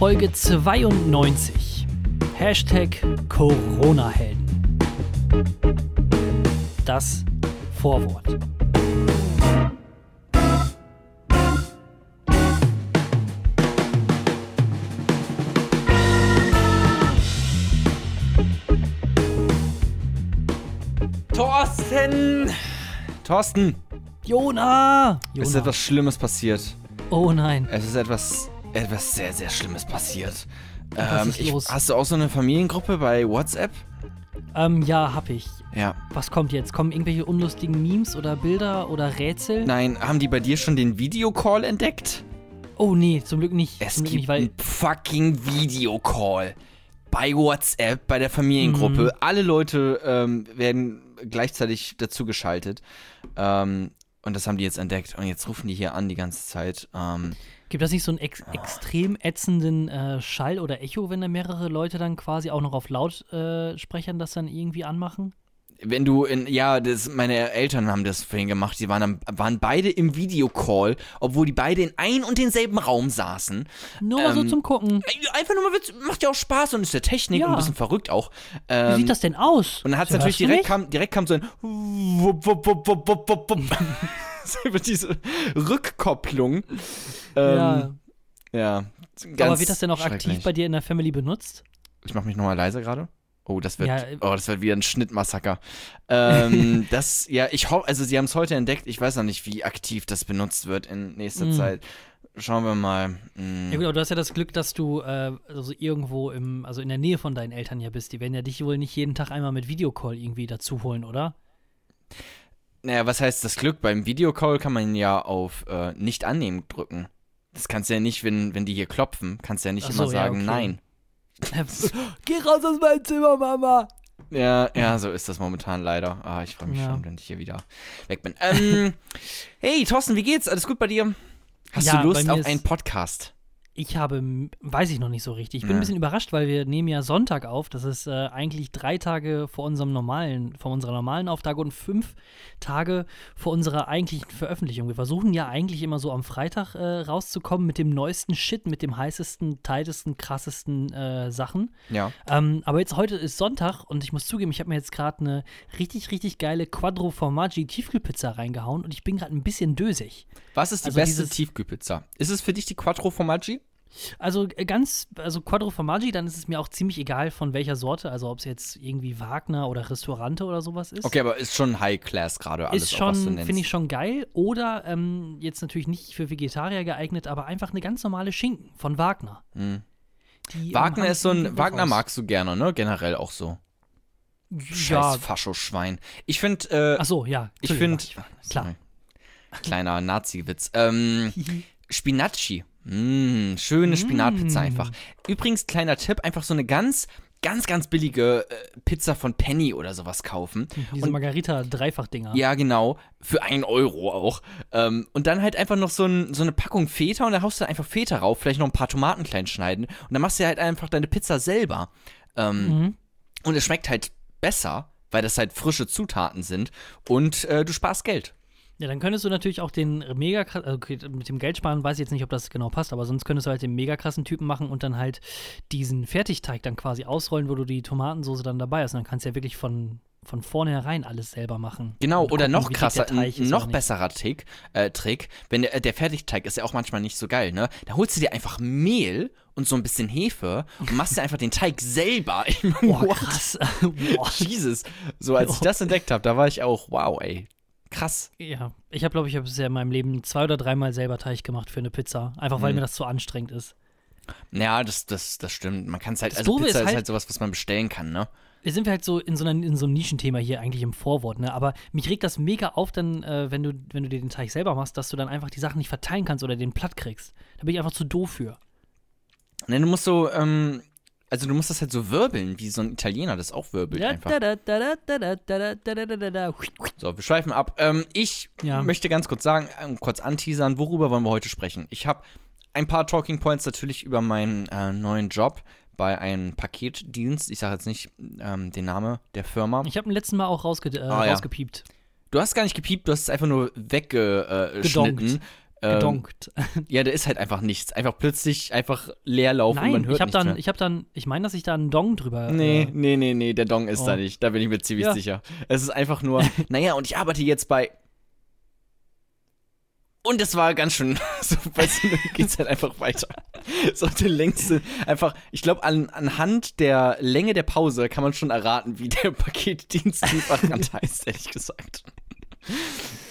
Folge 92. Hashtag Corona-Helden. Das Vorwort. Thorsten! Thorsten! Jona! Es ist Jona. etwas Schlimmes passiert. Oh nein. Es ist etwas, etwas sehr, sehr Schlimmes passiert. Was Ähm, ist ich, los? hast du auch so eine Familiengruppe bei WhatsApp? Ähm, ja, hab ich. Ja. Was kommt jetzt? Kommen irgendwelche unlustigen Memes oder Bilder oder Rätsel? Nein, haben die bei dir schon den Videocall entdeckt? Oh nee, zum Glück nicht. Es zum Glück gibt nicht, weil einen fucking Videocall bei WhatsApp, bei der Familiengruppe. Mhm. Alle Leute ähm, werden gleichzeitig dazugeschaltet. Ähm, und das haben die jetzt entdeckt. Und jetzt rufen die hier an die ganze Zeit. Ähm, gibt das nicht so einen ex extrem ätzenden äh, Schall oder Echo, wenn da mehrere Leute dann quasi auch noch auf Lautsprechern das dann irgendwie anmachen? wenn du in, ja, das, meine Eltern haben das vorhin gemacht, die waren, am, waren beide im Videocall, obwohl die beide in ein und denselben Raum saßen. Nur mal so Ähm, zum Gucken. Einfach nur mal, Witz, macht ja auch Spaß und ist der Technik Ja. und ein bisschen verrückt auch. Wie Ähm, sieht das denn aus? und dann hat es natürlich direkt mich? kam, direkt kam so ein über diese Rückkopplung. Ähm, Ja. ja. Aber wird das denn auch aktiv bei dir in der Family benutzt? Ich mach mich nochmal leise gerade. Oh, das wird, Ja, äh, oh, das wird wieder ein Schnittmassaker. ähm, das, ja, ich hoffe, also sie haben es heute entdeckt. Ich weiß noch nicht, wie aktiv das benutzt wird in nächster Mm. Zeit. Schauen wir mal. Mm. Ja gut, aber du hast ja das Glück, dass du äh, also irgendwo im, also in der Nähe von deinen Eltern ja bist. Die werden ja dich wohl nicht jeden Tag einmal mit Videocall irgendwie dazu holen, oder? Naja, was heißt das Glück? Beim Videocall kann man ja auf äh, nicht annehmen drücken. Das kannst du ja nicht, wenn, wenn die hier klopfen, kannst du ja nicht Ach so, immer ja, sagen, okay. nein. Geh raus aus meinem Zimmer, Mama! Ja, ja, so ist das momentan leider. Ah, ich freue mich Ja. schon, wenn ich hier wieder weg bin. Ähm, hey, Thorsten, wie geht's? Alles gut bei dir? Hast Ja, du Lust auf einen Podcast? Ich habe, weiß ich noch nicht so richtig. Ich bin Ja. ein bisschen überrascht, weil wir nehmen ja Sonntag auf. Das ist äh, eigentlich drei Tage vor unserem normalen, vor unserer normalen Auftage und fünf Tage vor unserer eigentlichen Veröffentlichung. Wir versuchen ja eigentlich immer so am Freitag äh, rauszukommen mit dem neuesten Shit, mit dem heißesten, tightesten, krassesten äh, Sachen. Ja. Ähm, aber jetzt heute ist Sonntag und ich muss zugeben, ich habe mir jetzt gerade eine richtig, richtig geile Quattro Formaggi Tiefkühlpizza reingehauen und ich bin gerade ein bisschen dösig. Was ist die Also beste Tiefkühlpizza? Ist es für dich die Quattro Formaggi? Also äh, ganz, also Quattro Formaggi, dann ist es mir auch ziemlich egal von welcher Sorte, also ob es jetzt irgendwie Wagner oder Restaurante oder sowas ist. Okay, aber ist schon High Class gerade alles, ist auch, was du schon, finde ich schon geil. Oder ähm, jetzt natürlich nicht für Vegetarier geeignet, aber einfach eine ganz normale Schinken von Wagner. Mhm. Wagner ist so ein, Wagner aus. magst du gerne, ne? Generell auch so. Scheiß Ja, Faschoschwein. Ich finde, äh, ach so, ja. ich finde, Klar. Kleiner Nazi-Witz. Ähm, Spinacci. Mm, schöne Spinatpizza Mm. einfach. Übrigens, kleiner Tipp, einfach so eine ganz, ganz, ganz billige äh, Pizza von Penny oder sowas kaufen. Diese Und- Margarita-Dreifachdinger. Ja, genau. Für einen Euro auch. Ähm, und dann halt einfach noch so, ein, so eine Packung Feta und da haust du einfach Feta rauf, vielleicht noch ein paar Tomaten klein schneiden und dann machst du halt einfach deine Pizza selber. Ähm, Mhm. Und es schmeckt halt besser, weil das halt frische Zutaten sind und äh, du sparst Geld. Ja, dann könntest du natürlich auch den mega krass, okay, mit dem Geldsparen weiß ich jetzt nicht, ob das genau passt, aber sonst könntest du halt den mega krassen Typen machen und dann halt diesen Fertigteig dann quasi ausrollen, wo du die Tomatensoße dann dabei hast. Und dann kannst du ja wirklich von, von vornherein alles selber machen. Genau, oder gucken, noch krasser, noch besserer Trick, äh, Trick wenn der, der Fertigteig ist ja auch manchmal nicht so geil, ne? Da holst du dir einfach Mehl und so ein bisschen Hefe und machst dir einfach den Teig selber. Boah, krass. Boah. Jesus. So, als ich das entdeckt habe, da war ich auch, wow, ey. Krass. Ja, ich habe, glaube ich, hab bisher in meinem Leben zwei oder dreimal selber Teig gemacht für eine Pizza. Einfach weil Mhm. mir das zu anstrengend ist. Ja, das, das, das stimmt. Man kann es halt, Das also Pizza ist ist halt- halt sowas, was man bestellen kann, ne? Wir sind halt so in so, einer, in so einem Nischenthema hier eigentlich im Vorwort, ne? Aber mich regt das mega auf, dann, äh, wenn, du, wenn du dir den Teig selber machst, dass du dann einfach die Sachen nicht verteilen kannst oder den platt kriegst. Da bin ich einfach zu doof für. Ne, du musst so, ähm, also du musst das halt so wirbeln, wie so ein Italiener das auch wirbelt einfach. So, wir schweifen ab. Ähm, ich ja. möchte ganz kurz sagen, kurz anteasern, worüber wollen wir heute sprechen? Ich habe ein paar Talking Points natürlich über meinen äh, neuen Job bei einem Paketdienst. Ich sage jetzt nicht ähm, den Namen der Firma. Ich habe den letzten Mal auch rausge äh, ah, rausgepiept. Ja. Du hast gar nicht gepiept, du hast es einfach nur weggeschnitten. Gedonkt. Ähm, Gedonkt. ja, da ist halt einfach nichts. Einfach plötzlich einfach Leerlauf und man Nein, hört ich habe nichts dann, mehr. ich habe dann, ich meine, dass ich da einen Dong drüber. Nee, Äh, nee, nee, nee, der Dong ist Oh. da nicht. Da bin ich mir ziemlich Ja. sicher. Es ist einfach nur, naja, und ich arbeite jetzt bei. Und es war ganz schön, so, weißt du, geht's halt einfach weiter. So der längste, einfach, ich glaube, an, anhand der Länge der Pause kann man schon erraten, wie der Paketdienstlieferant heißt, ehrlich gesagt.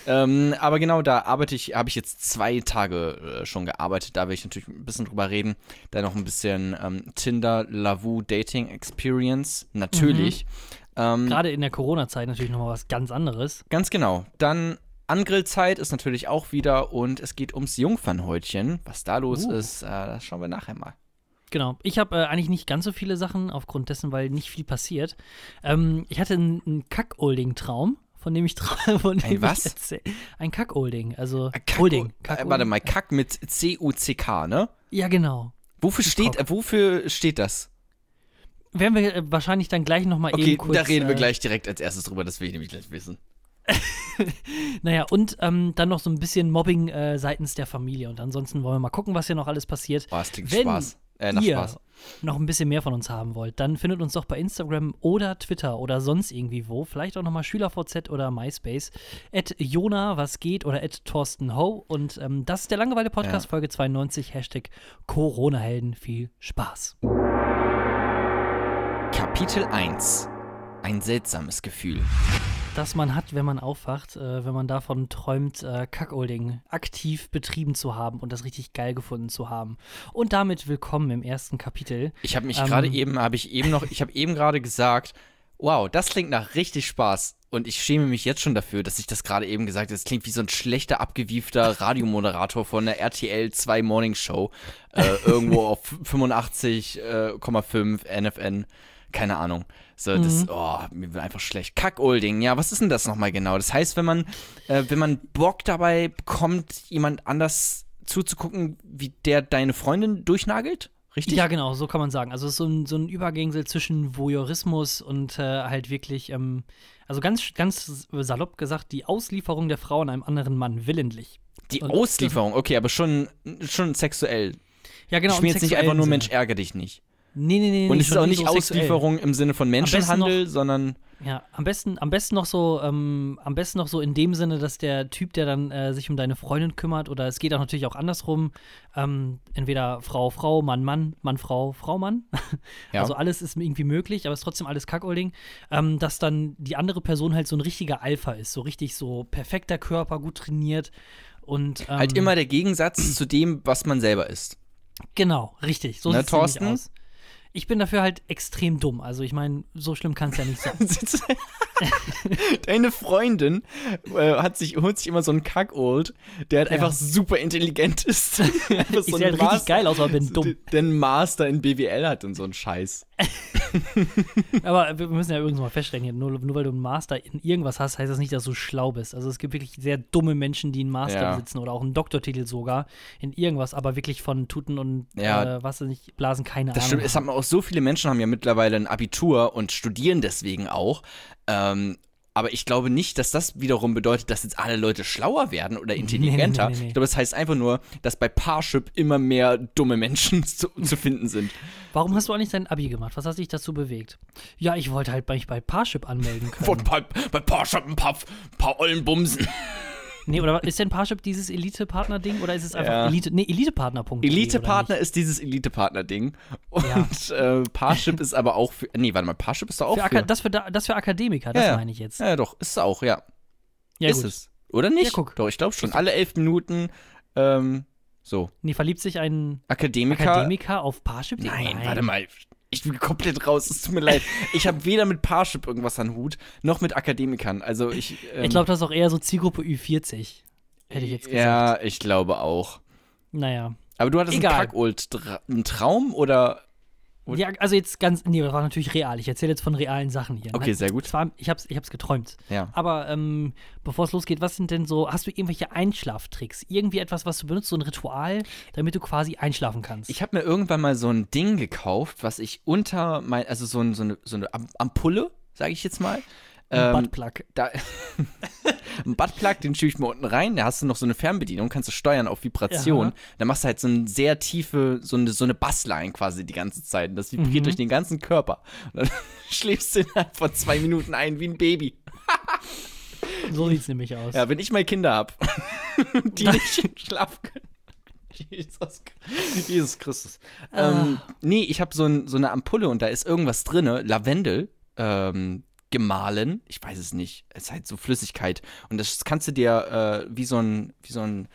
Ähm, aber genau, da arbeite ich, habe ich jetzt zwei Tage äh, schon gearbeitet. Da will ich natürlich ein bisschen drüber reden. Da noch ein bisschen ähm, Tinder, Lavu, Dating Experience. Natürlich. Ähm, Gerade in der Corona-Zeit natürlich nochmal was ganz anderes. Ganz genau. Dann Angrillzeit ist natürlich auch wieder und es geht ums Jungfernhäutchen. Was da los Uh. ist, äh, das schauen wir nachher mal. Genau. Ich habe äh, eigentlich nicht ganz so viele Sachen, aufgrund dessen, weil nicht viel passiert. Ähm, ich hatte einen, einen Kack-Olding-Traum, von dem ich von dem was? Ich erzähl- ein Kack-Olding, also Äh, Kack- Olding. Äh, warte mal, Kack mit C-U-C-K, ne? Ja, genau. Wofür steht, äh, wofür steht das? Werden wir äh, wahrscheinlich dann gleich nochmal Okay, eben kurz. da reden wir äh, gleich direkt als erstes drüber, das will ich nämlich gleich wissen. Naja, und ähm, dann noch so ein bisschen Mobbing äh, seitens der Familie. Und ansonsten wollen wir mal gucken, was hier noch alles passiert. Oh, das klingt Wenn Spaß. Äh, nach ihr Spaß. noch ein bisschen mehr von uns haben wollt, dann findet uns doch bei Instagram oder Twitter oder sonst irgendwie wo. Vielleicht auch nochmal SchülerVZ oder MySpace. At Jona, was geht oder at Thorsten Ho. Und ähm, das ist der Langeweile Podcast, Ja. Folge 92, Hashtag Corona-Helden. Viel Spaß. Kapitel 1. Ein seltsames Gefühl. Das man hat, wenn man aufwacht, äh, wenn man davon träumt, äh, Kackolding aktiv betrieben zu haben und das richtig geil gefunden zu haben. Und damit willkommen im ersten Kapitel. Ich habe mich Ähm, gerade eben, habe ich eben noch, ich habe eben gerade gesagt, wow, das klingt nach richtig Spaß. Und ich schäme mich jetzt schon dafür, dass ich das gerade eben gesagt habe. Das klingt wie so ein schlechter, abgewiefter Radiomoderator von der RTL 2 Morning Show. Äh, irgendwo auf 85,5 NFN. Keine Ahnung. So, das, oh, mir wird einfach schlecht. Kackolding, ja, was ist denn das nochmal genau? Das heißt, wenn man, äh, wenn man Bock dabei bekommt, jemand anders zuzugucken, wie der deine Freundin durchnagelt? Richtig? Ja, genau, so kann man sagen. Also es ist so ein, so ein Übergängsel zwischen Voyeurismus und äh, halt wirklich, ähm, also ganz, ganz salopp gesagt, die Auslieferung der Frau an einem anderen Mann willentlich. Die Und- Auslieferung, okay, aber schon, schon sexuell. Ja, genau. ich bin jetzt nicht einfach nur Mensch, Sinne. ärger dich nicht. Nee, nee, nee. Und es ist auch nicht sexuell. Auslieferung im Sinne von Menschenhandel, sondern Ja, am besten, am besten noch so, ähm, am besten noch so in dem Sinne, dass der Typ, der dann äh, sich um deine Freundin kümmert, oder es geht auch natürlich auch andersrum, ähm, entweder Frau, Frau, Mann, Mann, Mann, Frau, Frau, Mann. Ja. Also alles ist irgendwie möglich, aber es ist trotzdem alles Kackolding, ähm, dass dann die andere Person halt so ein richtiger Alpha ist, so richtig so perfekter Körper, gut trainiert und ähm, halt immer der Gegensatz zu dem, was man selber ist. Genau, richtig. So Ne, nämlich Thorsten? aus. Ich bin dafür halt extrem dumm. Also ich meine, so schlimm kann es ja nicht sein. Deine Freundin äh, hat sich, holt sich immer so einen Kackold, der halt Ja. einfach super intelligent ist. Ich sehe halt richtig geil aus, aber bin dumm. Einen Master in BWL hat und so einen Scheiß. Aber wir müssen ja übrigens mal feststellen, hier, nur, nur weil du einen Master in irgendwas hast, heißt das nicht, dass du schlau bist. Also es gibt wirklich sehr dumme Menschen, die einen Master Ja. besitzen oder auch einen Doktortitel sogar in irgendwas, aber wirklich von Tuten und Ja. äh, was weiß ich, Blasen keine Das Ahnung. stimmt, es haben auch so viele Menschen haben ja mittlerweile ein Abitur und studieren deswegen auch. Ähm, aber ich glaube nicht, dass das wiederum bedeutet, dass jetzt alle Leute schlauer werden oder intelligenter. nee, nee, nee. Ich glaube, das heißt einfach nur, dass bei Parship immer mehr dumme Menschen zu, zu finden sind. Warum hast du eigentlich dein Abi gemacht? Was hat dich dazu bewegt? Ja, ich wollte halt mich bei Parship anmelden können. Von bei, bei Parship ein paar, paar ollen Bumsen. Nee, oder ist denn Parship dieses Elite-Partner-Ding oder ist es einfach Ja. Elite, nee, Elite-Partner.de? Elite-Partner ist dieses Elite-Partner-Ding. Und äh, Parship ist aber auch für. Nee, warte mal, Parship ist doch auch Für für. Das, für da- das für Akademiker, das Ja, ja. meine ich jetzt. ja, doch, ist es auch, ja. Ja, ist gut. es. Oder nicht? Ja, guck. Doch, ich glaube schon. Alle elf Minuten. Ähm, so. Nee, verliebt sich ein Akademiker. Akademiker auf Parship? Nein, warte mal. Ich bin komplett raus, es tut mir leid. Ich habe weder mit Parship irgendwas an Hut, noch mit Akademikern. Also ich. Ähm, Ich glaube, das ist auch eher so Zielgruppe Ü40. Hätte ich jetzt gesagt. Ja, ich glaube auch. Naja. Aber du hattest Egal. einen Kackold. Einen Traum oder. Ja, also jetzt ganz, nee, das war natürlich real. Ich erzähle jetzt von realen Sachen hier. Okay, sehr gut. Zwar, ich hab's, ich hab's geträumt. Ja. Aber ähm, bevor es losgeht, was sind denn so, hast du irgendwelche Einschlaftricks? Irgendwie etwas, was du benutzt, so ein Ritual, damit du quasi einschlafen kannst? Ich habe mir irgendwann mal so ein Ding gekauft, was ich unter mein, also so, ein, so eine, so eine Am- Ampulle, sage ich jetzt mal, Ähm, Buttplug. da, ein Buttplug, den schiebe ich mir unten rein, da hast du noch so eine Fernbedienung, kannst du steuern auf Vibration. Ja. Dann machst du halt so eine sehr tiefe, so eine, so eine Bassline quasi die ganze Zeit. Und Das vibriert Mhm. durch den ganzen Körper. Und dann schläfst du innerhalb von zwei Minuten ein wie ein Baby. So sieht's nämlich aus. Ja, wenn ich mal Kinder hab, die nicht schlafen können. Jesus, Jesus Christus. Ähm, nee, ich habe so, ein, so eine Ampulle und da ist irgendwas drinne, Lavendel, ähm, gemahlen. Ich weiß es nicht. Es ist halt so Flüssigkeit. Und das kannst du dir äh, wie so ein, wie so ein,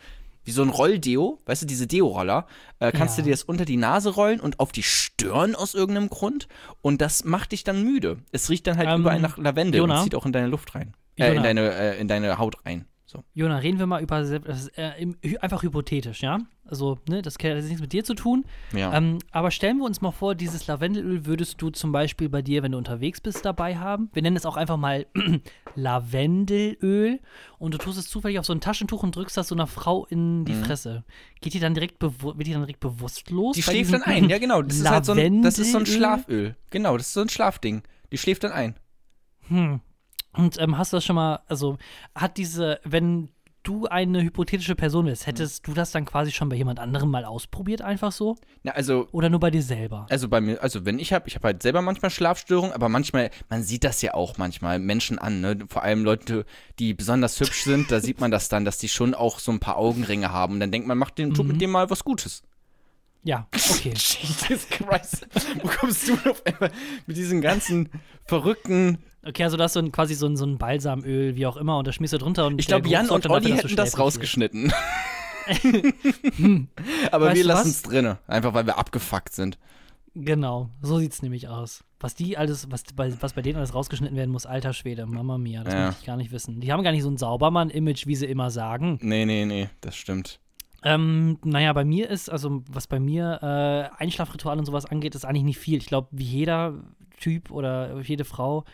wie so ein Rolldeo, weißt du, diese Deo-Roller, äh, kannst Ja. du dir das unter die Nase rollen und auf die Stirn aus irgendeinem Grund. Und das macht dich dann müde. Es riecht dann halt Ähm, überall nach Lavendel Jona? und zieht auch in deine Luft rein. Äh, in deine, äh, in deine Haut rein. So. Jona, reden wir mal über das ist, äh, einfach hypothetisch, ja? Also, ne, das hat nichts mit dir zu tun. Ja. Ähm, aber stellen wir uns mal vor, dieses Lavendelöl würdest du zum Beispiel bei dir, wenn du unterwegs bist, dabei haben. Wir nennen es auch einfach mal Lavendelöl. Und du tust es zufällig auf so ein Taschentuch und drückst das so einer Frau in die Fresse. Geht die dann direkt wird die dann direkt bewusstlos? Die schläft dann ein, ja genau. Das ist halt so ein, das ist so ein? Schlaföl. Genau, das ist so ein Schlafding. Die schläft dann ein. Hm. Und ähm, hast du das schon mal, also hat diese, wenn du eine hypothetische Person bist, hättest du das dann quasi schon bei jemand anderem mal ausprobiert, einfach so? Na, also, Oder nur bei dir selber? also bei mir, also wenn ich habe, ich habe halt selber manchmal Schlafstörungen, aber manchmal, man sieht das ja auch manchmal Menschen an, ne? Vor allem Leute, die besonders hübsch sind, da sieht man das dann, dass die schon auch so ein paar Augenringe haben. Und dann denkt man, macht den, tut mit dem mal was Gutes. Ja, okay. Jesus Christ. Wo kommst du auf einmal mit diesen ganzen verrückten. Okay, also das ist so ein, quasi so ein, so ein Balsamöl, wie auch immer, und das schmierst du drunter und Ich glaube, Jan und dafür, Olli du hätten das rausgeschnitten. Aber Weißt wir lassen es drinne, einfach weil wir abgefuckt sind. Genau, so sieht's nämlich aus. Was die alles, was bei, was bei denen alles rausgeschnitten werden muss, alter Schwede, Mama mia, das Ja. möchte ich gar nicht wissen. Die haben gar nicht so ein Saubermann-Image, wie sie immer sagen. Nee, nee, nee, das stimmt. Ähm, naja, bei mir ist, also was bei mir äh, Einschlafritual und sowas angeht, ist eigentlich nicht viel. Ich glaube, wie jeder Typ oder jede Frau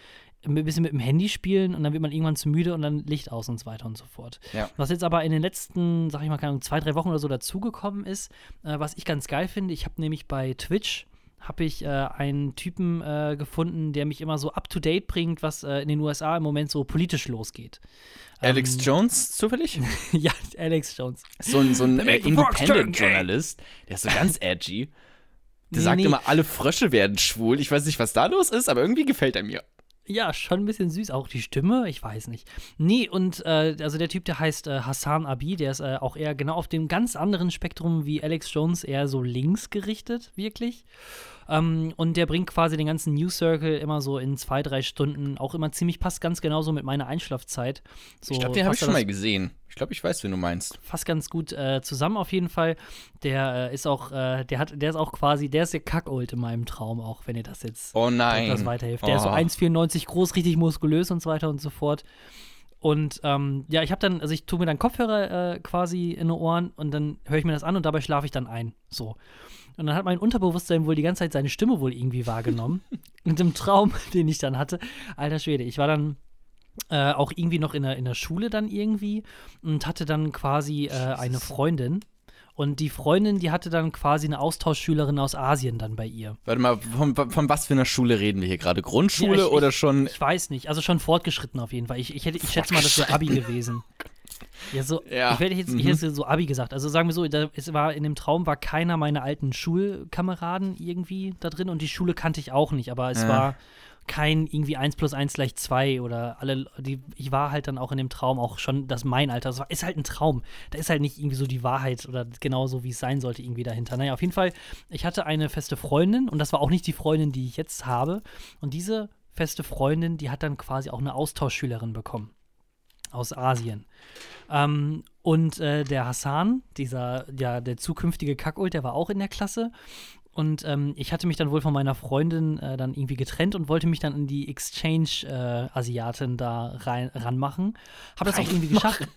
ein bisschen mit dem Handy spielen und dann wird man irgendwann zu müde und dann Licht aus und so weiter und so fort. Ja. Was jetzt aber in den letzten, sag ich mal, keine Ahnung, zwei, drei Wochen oder so dazugekommen ist, äh, was ich ganz geil finde, ich habe nämlich bei Twitch habe ich äh, einen Typen äh, gefunden, der mich immer so up to date bringt, was äh, in den USA im Moment so politisch losgeht. Alex Ähm, Jones zufällig? ja, Alex Jones. So ein, so ein äh. Independent-Journalist, der ist so ganz edgy. Der Nee, sagt nee. immer, alle Frösche werden schwul. Ich weiß nicht, was da los ist, aber irgendwie gefällt er mir. Ja, schon ein bisschen süß. Auch die Stimme, ich weiß nicht. Nee, und äh, also der Typ, der heißt äh, Hassan Abi, der ist äh, auch eher genau auf dem ganz anderen Spektrum wie Alex Jones, eher so links gerichtet, wirklich. Ähm, und der bringt quasi den ganzen News Circle immer so in zwei, drei Stunden, auch immer ziemlich, passt ganz genauso mit meiner Einschlafzeit. So Ich glaube, den habe ich schon mal gesehen. Ich glaube, ich weiß, wen du meinst. fast ganz gut äh, zusammen auf jeden Fall. Der äh, ist auch, äh, der hat, der ist auch quasi, der ist der Kackold in meinem Traum auch, wenn ihr das jetzt Oh nein. das weiterhilft. Der ist so Oh. 1,94 groß, richtig muskulös und so weiter und so fort. Und ähm, ja, ich habe dann, also ich tue mir dann Kopfhörer äh, quasi in die Ohren und dann höre ich mir das an und dabei schlafe ich dann ein. So. Und dann hat mein Unterbewusstsein wohl die ganze Zeit seine Stimme wohl irgendwie wahrgenommen. und im Traum, den ich dann hatte, alter Schwede, ich war dann äh, auch irgendwie noch in der, in der Schule dann irgendwie und hatte dann quasi äh, eine Freundin. Und die Freundin, die hatte dann quasi eine Austauschschülerin aus Asien dann bei ihr. Warte mal, von, von was für einer Schule reden wir hier gerade? Grundschule Ja, ich- oder ich- schon. Ich weiß nicht, also schon fortgeschritten auf jeden Fall. Ich, ich, hätte, ich schätze mal, das wäre Abi gewesen. Ja, so, Ja, ich hätte jetzt, ich mhm. hätte so Abi gesagt. Also sagen wir so, da, es war in dem Traum war keiner meiner alten Schulkameraden irgendwie da drin und die Schule kannte ich auch nicht, aber es Ja. war kein irgendwie 1 plus 1 gleich 2 oder alle, die, ich war halt dann auch in dem Traum auch schon das mein Alter. Das war, ist halt ein Traum. Da ist halt nicht irgendwie so die Wahrheit oder genau so, wie es sein sollte, irgendwie dahinter. Naja, auf jeden Fall, ich hatte eine feste Freundin und das war auch nicht die Freundin, die ich jetzt habe. Und diese feste Freundin, die hat dann quasi auch eine Austauschschülerin bekommen aus Asien. Ähm, und äh, der Hassan, dieser, ja, der zukünftige Kackult, der war auch in der Klasse. Und ähm, ich hatte mich dann wohl von meiner Freundin äh, dann irgendwie getrennt und wollte mich dann in die Exchange-Asiatin da rein, ranmachen. Habe das auch irgendwie geschafft.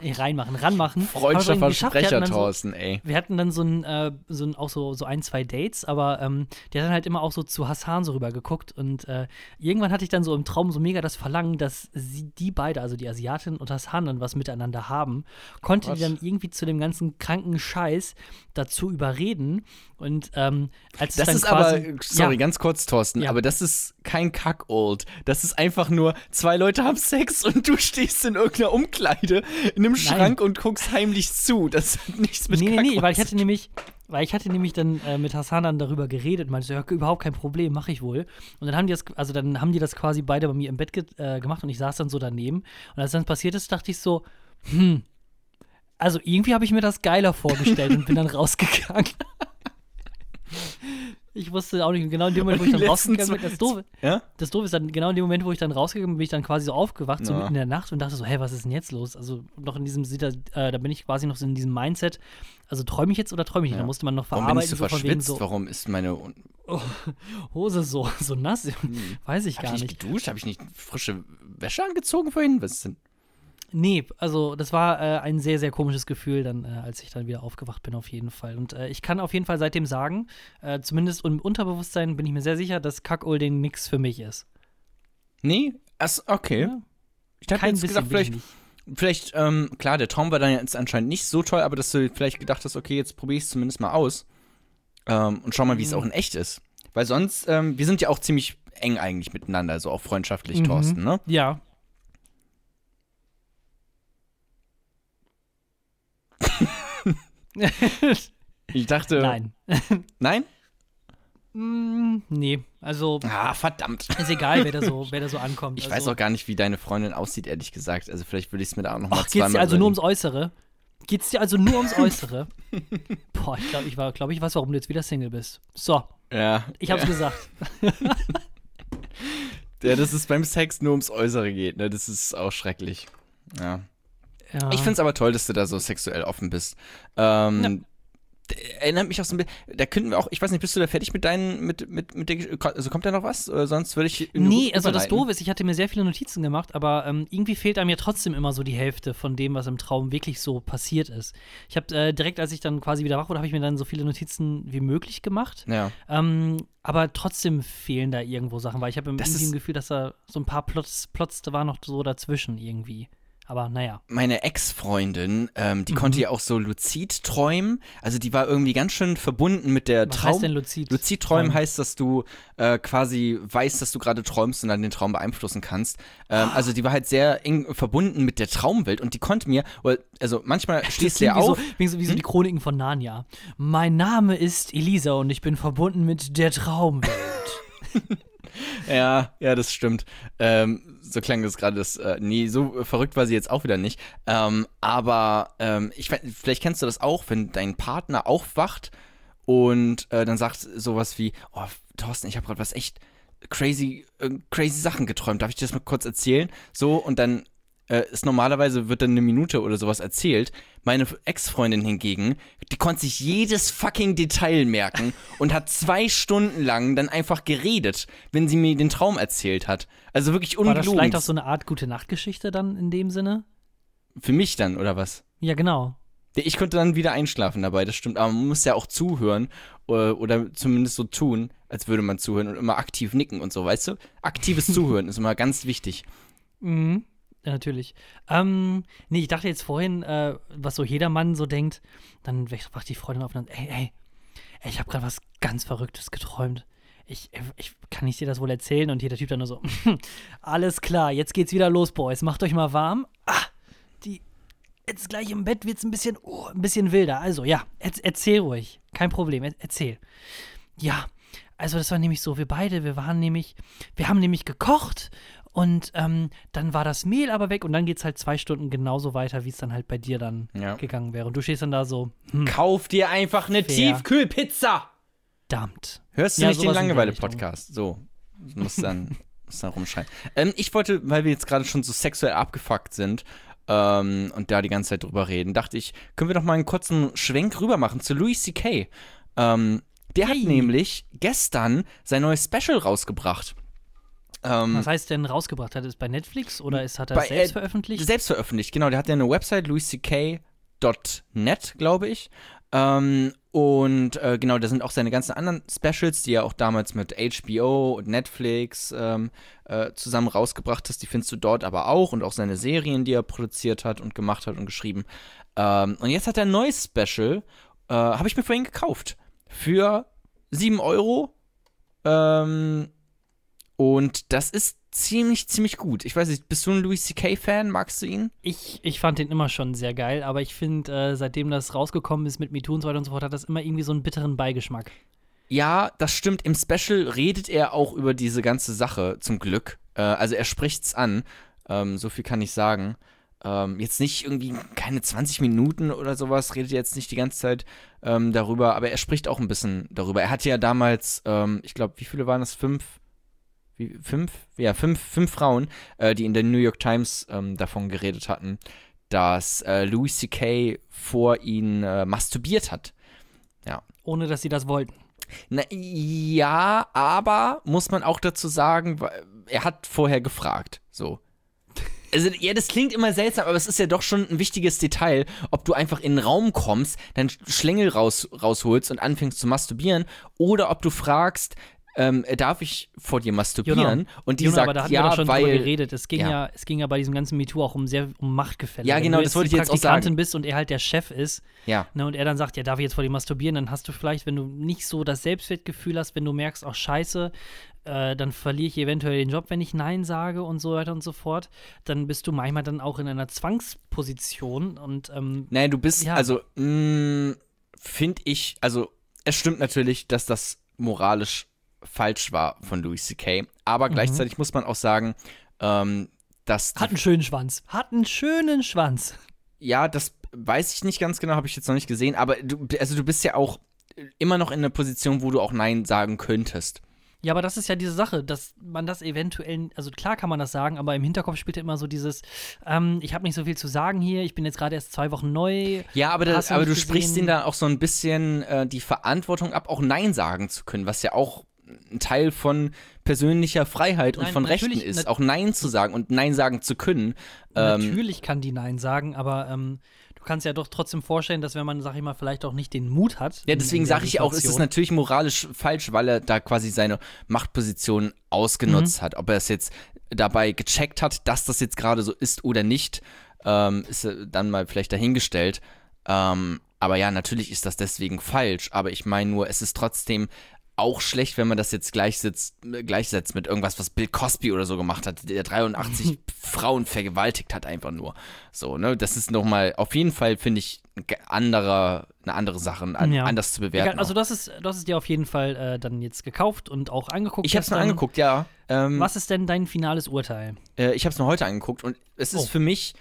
Reinmachen, ranmachen. Freundschaft hatten Sprecher, so- Thorsten, ey. Wir hatten dann so ein, äh, so ein auch so, so ein, zwei Dates, aber ähm, der hat dann halt immer auch so zu Hassan so rüber geguckt und äh, irgendwann hatte ich dann so im Traum so mega das Verlangen, dass sie, die beide, also die Asiatin und Hassan, dann was miteinander haben, konnte Was? die dann irgendwie zu dem ganzen kranken Scheiß dazu überreden und ähm, als Das ist aber, quasi, sorry, ja, ganz kurz, Thorsten, Ja. aber das ist kein Kackold. Das ist einfach nur, zwei Leute haben Sex und du stehst in irgendeiner Umkleide in einem Schrank und guckst heimlich zu. Das hat nichts mit nee, nee, Kackold nee, weil ich hatte nämlich, weil ich hatte nämlich dann äh, mit Hassan dann darüber geredet, meinte so, ja, überhaupt kein Problem, mache ich wohl. Und dann haben die das, also dann haben die das quasi beide bei mir im Bett ge äh, gemacht und ich saß dann so daneben. Und als dann passiert ist, dachte ich so, hm, also irgendwie habe ich mir das geiler vorgestellt und bin dann rausgegangen. Ich wusste auch nicht, genau in dem Moment, wo ich dann rausgegangen bin, das Doofe, Ja? das Doofe ist dann, genau in dem Moment, wo ich dann rausgegangen bin, bin ich dann quasi so aufgewacht, so Ja. mitten in der Nacht und dachte so, hä, was ist denn jetzt los? Also noch in diesem, äh, da bin ich quasi noch so in diesem Mindset, also träume ich jetzt oder träume ich nicht? Da musste man noch Warum verarbeiten, bin ich so so verschwitzt? so, Warum ist meine. Hose so, so nass, weiß ich Hab gar ich nicht. nicht geduscht? Habe ich nicht frische Wäsche angezogen vorhin? Was ist denn? Nee, also das war äh, ein sehr, sehr komisches Gefühl dann, äh, als ich dann wieder aufgewacht bin, auf jeden Fall. Und äh, ich kann auf jeden Fall seitdem sagen, äh, zumindest im Unterbewusstsein bin ich mir sehr sicher, dass Kackolding nix für mich ist. Nee? Ach, okay. Ja. Ich Kein jetzt ich vielleicht, vielleicht ähm, klar, der Traum war dann jetzt anscheinend nicht so toll, aber dass du vielleicht gedacht hast, okay, jetzt probiere ich es zumindest mal aus ähm, und schau mal, wie es Mhm. auch in echt ist. Weil sonst, ähm, wir sind ja auch ziemlich eng eigentlich miteinander, also auch freundschaftlich, Mhm. Thorsten, ne? Ja. Ich dachte. Nein. Nein? Mm, nee, also Ah, verdammt. ist egal, wer da so, wer da so ankommt. Ich also, weiß auch gar nicht, wie deine Freundin aussieht, ehrlich gesagt. Also vielleicht würde ich es mir da auch noch mal Ach, geht's zweimal dir also nur ums. Äußere? Geht's dir also nur ums Äußere? Boah, ich glaube, ich, war- glaub, ich weiß, warum du jetzt wieder Single bist. So, Ja. ich hab's ja. gesagt. ja, dass es beim Sex nur ums Äußere geht, ne? Das ist auch schrecklich. Ja. Ja. Ich finde es aber toll, dass du da so sexuell offen bist. Ähm, Ja. Erinnert mich auch so ein bisschen, da könnten wir auch, ich weiß nicht, bist du da fertig mit deinen, mit, mit, mit der, also kommt da noch was? Oder sonst würde ich. Nee, also das. Doofe ist, ich hatte mir sehr viele Notizen gemacht, aber ähm, irgendwie fehlt einem ja trotzdem immer so die Hälfte von dem, was im Traum wirklich so passiert ist. Ich habe äh, direkt, als ich dann quasi wieder wach wurde, habe ich mir dann so viele Notizen wie möglich gemacht. Ja. Ähm, aber trotzdem fehlen da irgendwo Sachen, weil ich habe irgendwie ein Gefühl, dass da so ein paar Plots, Plots da waren noch so dazwischen irgendwie. Aber naja. Meine Ex-Freundin, ähm, Mhm. die konnte ja auch so luzid träumen. Also die war irgendwie ganz schön verbunden mit der Was Traum. heißt denn Luzid? Luzid träumen Träumen? heißt, dass du äh, quasi weißt, dass du gerade träumst und dann den Traum beeinflussen kannst. Ähm, Ah. also die war halt sehr eng verbunden mit der Traumwelt und die konnte mir, also manchmal stehst du ja auf. So, wie, so, wie so die Chroniken von Narnia. Mein Name ist Elisa und ich bin verbunden mit der Traumwelt. Ja, ja, das stimmt. Ähm, so klang das gerade. Äh, nee, so verrückt war sie jetzt auch wieder nicht. Ähm, aber ähm, ich, vielleicht kennst du das auch, wenn dein Partner aufwacht und äh, dann sagt sowas wie: Oh, Thorsten, ich habe gerade was echt crazy, äh, crazy Sachen geträumt. Darf ich dir das mal kurz erzählen? So, und dann äh, ist normalerweise wird dann eine Minute oder sowas erzählt. Meine Ex-Freundin hingegen, die konnte sich jedes fucking Detail merken und hat zwei Stunden lang dann einfach geredet, wenn sie mir den Traum erzählt hat. Also wirklich War das vielleicht auch so eine Art gute Nachtgeschichte dann in dem Sinne? Für mich dann, oder was? Ja, genau. Ich konnte dann wieder einschlafen dabei, das stimmt. Aber man muss ja auch zuhören oder, oder zumindest so tun, als würde man zuhören und immer aktiv nicken und so, weißt du? Aktives Zuhören ist immer ganz wichtig. Mhm. Ja, natürlich. Ähm, nee, ich dachte jetzt vorhin, äh, was so jedermann so denkt, dann wacht die Freundin auf und dann, ey, ey, ey ich habe gerade was ganz Verrücktes geträumt. Ich, ich kann ich dir das wohl erzählen? Und hier der Typ dann nur so, alles klar, jetzt geht's wieder los, Boys, macht euch mal warm. Ah, die, jetzt gleich im Bett wird's ein bisschen, oh, ein bisschen wilder. Also, ja, er, erzähl ruhig, kein Problem, er, erzähl. Ja, also das war nämlich so, wir beide, wir waren nämlich, wir haben nämlich gekocht und ähm, dann war das Mehl aber weg und dann geht's halt zwei Stunden genauso weiter, wie es dann halt bei dir dann Ja. gegangen wäre. Und du stehst dann da so, hm, Kauf dir einfach eine Fair. Tiefkühlpizza! verdammt. Hörst du Ja, nicht den Langeweile-Podcast? So. Muss dann, muss dann rumschreien. Ähm, ich wollte, weil wir jetzt gerade schon so sexuell abgefuckt sind ähm, und da die ganze Zeit drüber reden, dachte ich, können wir doch mal einen kurzen Schwenk rüber machen zu Louis C.K. Ähm, der hat Hey. nämlich gestern sein neues Special rausgebracht. Ähm, Was heißt denn rausgebracht? Hat er es bei Netflix oder ist, hat er es selbst äh, veröffentlicht? selbst veröffentlicht, genau. Der hat ja eine Website, louisck.net, glaube ich. Ähm, und äh, genau, da sind auch seine ganzen anderen Specials, die er auch damals mit HBO und Netflix ähm, äh, zusammen rausgebracht hat. Die findest du dort aber auch und auch seine Serien, die er produziert hat und gemacht hat und geschrieben. Ähm, und jetzt hat er ein neues Special, äh, habe ich mir vorhin gekauft. Für 7 Euro. Ähm, und das ist ziemlich, ziemlich gut. Ich weiß nicht, bist du ein Louis C.K.-Fan? Magst du ihn? Ich, ich fand den immer schon sehr geil, aber ich finde, äh, seitdem das rausgekommen ist mit MeToo und so weiter und so fort, hat das immer irgendwie so einen bitteren Beigeschmack. Ja, das stimmt. Im Special redet er auch über diese ganze Sache, zum Glück. Äh, also er spricht's an. Ähm, so viel kann ich sagen. Ähm, jetzt nicht irgendwie keine 20 Minuten oder sowas, redet er jetzt nicht die ganze Zeit ähm, darüber, aber er spricht auch ein bisschen darüber. Er hatte ja damals, ähm, ich glaube, wie viele waren das? Fünf? Wie, fünf? Ja, fünf, fünf Frauen, äh, die in der New York Times ähm, davon geredet hatten, dass äh, Louis C.K. vor ihnen äh, masturbiert hat. Ohne dass sie das wollten. Na, ja, aber muss man auch dazu sagen, er hat vorher gefragt. So. Also, ja, das klingt immer seltsam, aber es ist ja doch schon ein wichtiges Detail, ob du einfach in einen Raum kommst, deinen Schlängel raus, rausholst und anfängst zu masturbieren oder ob du fragst, ähm, darf ich vor dir masturbieren? Und die Junge, sagt, aber da hatten wir ja, doch schon weil. drüber geredet. Es ging ja. ja. es ging ja bei diesem ganzen MeToo auch um sehr um Machtgefälle. Ja, genau, du das jetzt wollte ich jetzt auch sagen. bist und er halt der Chef ist, Ja. ne, und er dann sagt, ja, darf ich jetzt vor dir masturbieren, dann hast du vielleicht, wenn du nicht so das Selbstwertgefühl hast, wenn du merkst, auch scheiße, äh, dann verliere ich eventuell den Job, wenn ich Nein sage und so weiter und so fort, dann bist du manchmal dann auch in einer Zwangsposition und ähm, Nein, du bist, Ja. also, finde ich, also, es stimmt natürlich, dass das moralisch falsch war von Louis C.K., aber Mhm. gleichzeitig muss man auch sagen, ähm, dass hat einen schönen Schwanz. Hat einen schönen Schwanz. Ja, das weiß ich nicht ganz genau, habe ich jetzt noch nicht gesehen, aber du, also du bist ja auch immer noch in einer Position, wo du auch Nein sagen könntest. Ja, aber das ist ja diese Sache, dass man das eventuell, also klar kann man das sagen, aber im Hinterkopf spielt ja immer so dieses, ähm, ich habe nicht so viel zu sagen hier, ich bin jetzt gerade erst zwei Wochen neu. Ja, aber, das, du aber du sprichst gesehen? ihnen da auch so ein bisschen äh, die Verantwortung ab, auch Nein sagen zu können, was ja auch ein Teil von persönlicher Freiheit und Nein, von Rechten ist, auch Nein zu sagen und Nein sagen zu können. Ähm, Natürlich kann die Nein sagen, aber ähm, du kannst ja doch trotzdem vorstellen, dass wenn man, sag ich mal, vielleicht auch nicht den Mut hat. Ja, deswegen sage ich auch, es ist Situation. natürlich moralisch falsch, weil er da quasi seine Machtposition ausgenutzt Mhm. hat. Ob er es jetzt dabei gecheckt hat, dass das jetzt gerade so ist oder nicht, ähm, ist äh, dann mal vielleicht dahingestellt. Ähm, aber ja, natürlich ist das deswegen falsch. Aber ich meine nur, es ist trotzdem auch schlecht, wenn man das jetzt gleichsetzt, gleichsetzt mit irgendwas, was Bill Cosby oder so gemacht hat, der 83 Frauen vergewaltigt hat, einfach nur. So, ne? Das ist nochmal, auf jeden Fall, finde ich, anderer, eine andere Sache, an, Ja. anders zu bewerten. Egal, also, das ist, hast es dir auf jeden Fall äh, dann jetzt gekauft und auch angeguckt. Ich habe es mir angeguckt, ja. Ähm, Was ist denn dein finales Urteil? Äh, ich habe es mir heute angeguckt und es ist Oh. für mich,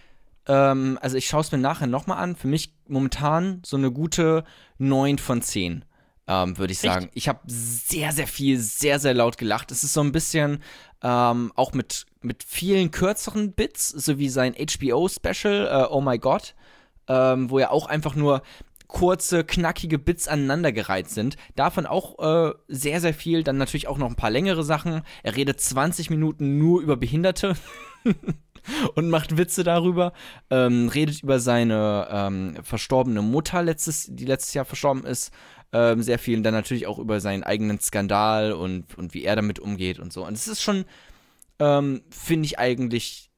ähm, also ich schaue es mir nachher nochmal an, für mich momentan so eine gute 9 von 10, ähm, würde ich Echt? sagen. Ich habe sehr, sehr viel, sehr, sehr laut gelacht. Es ist so ein bisschen ähm, auch mit, mit vielen kürzeren Bits, so wie sein HBO-Special, äh, Oh My God, ähm, wo ja auch einfach nur kurze, knackige Bits aneinandergereiht sind. Davon auch äh, sehr, sehr viel. Dann natürlich auch noch ein paar längere Sachen. Er redet 20 Minuten nur über Behinderte und macht Witze darüber. Ähm, redet über seine ähm, verstorbene Mutter, letztes, die letztes Jahr verstorben ist. Ähm, sehr viel. Und dann natürlich auch über seinen eigenen Skandal und, und wie er damit umgeht und so. Und es ist schon, ähm, finde ich eigentlich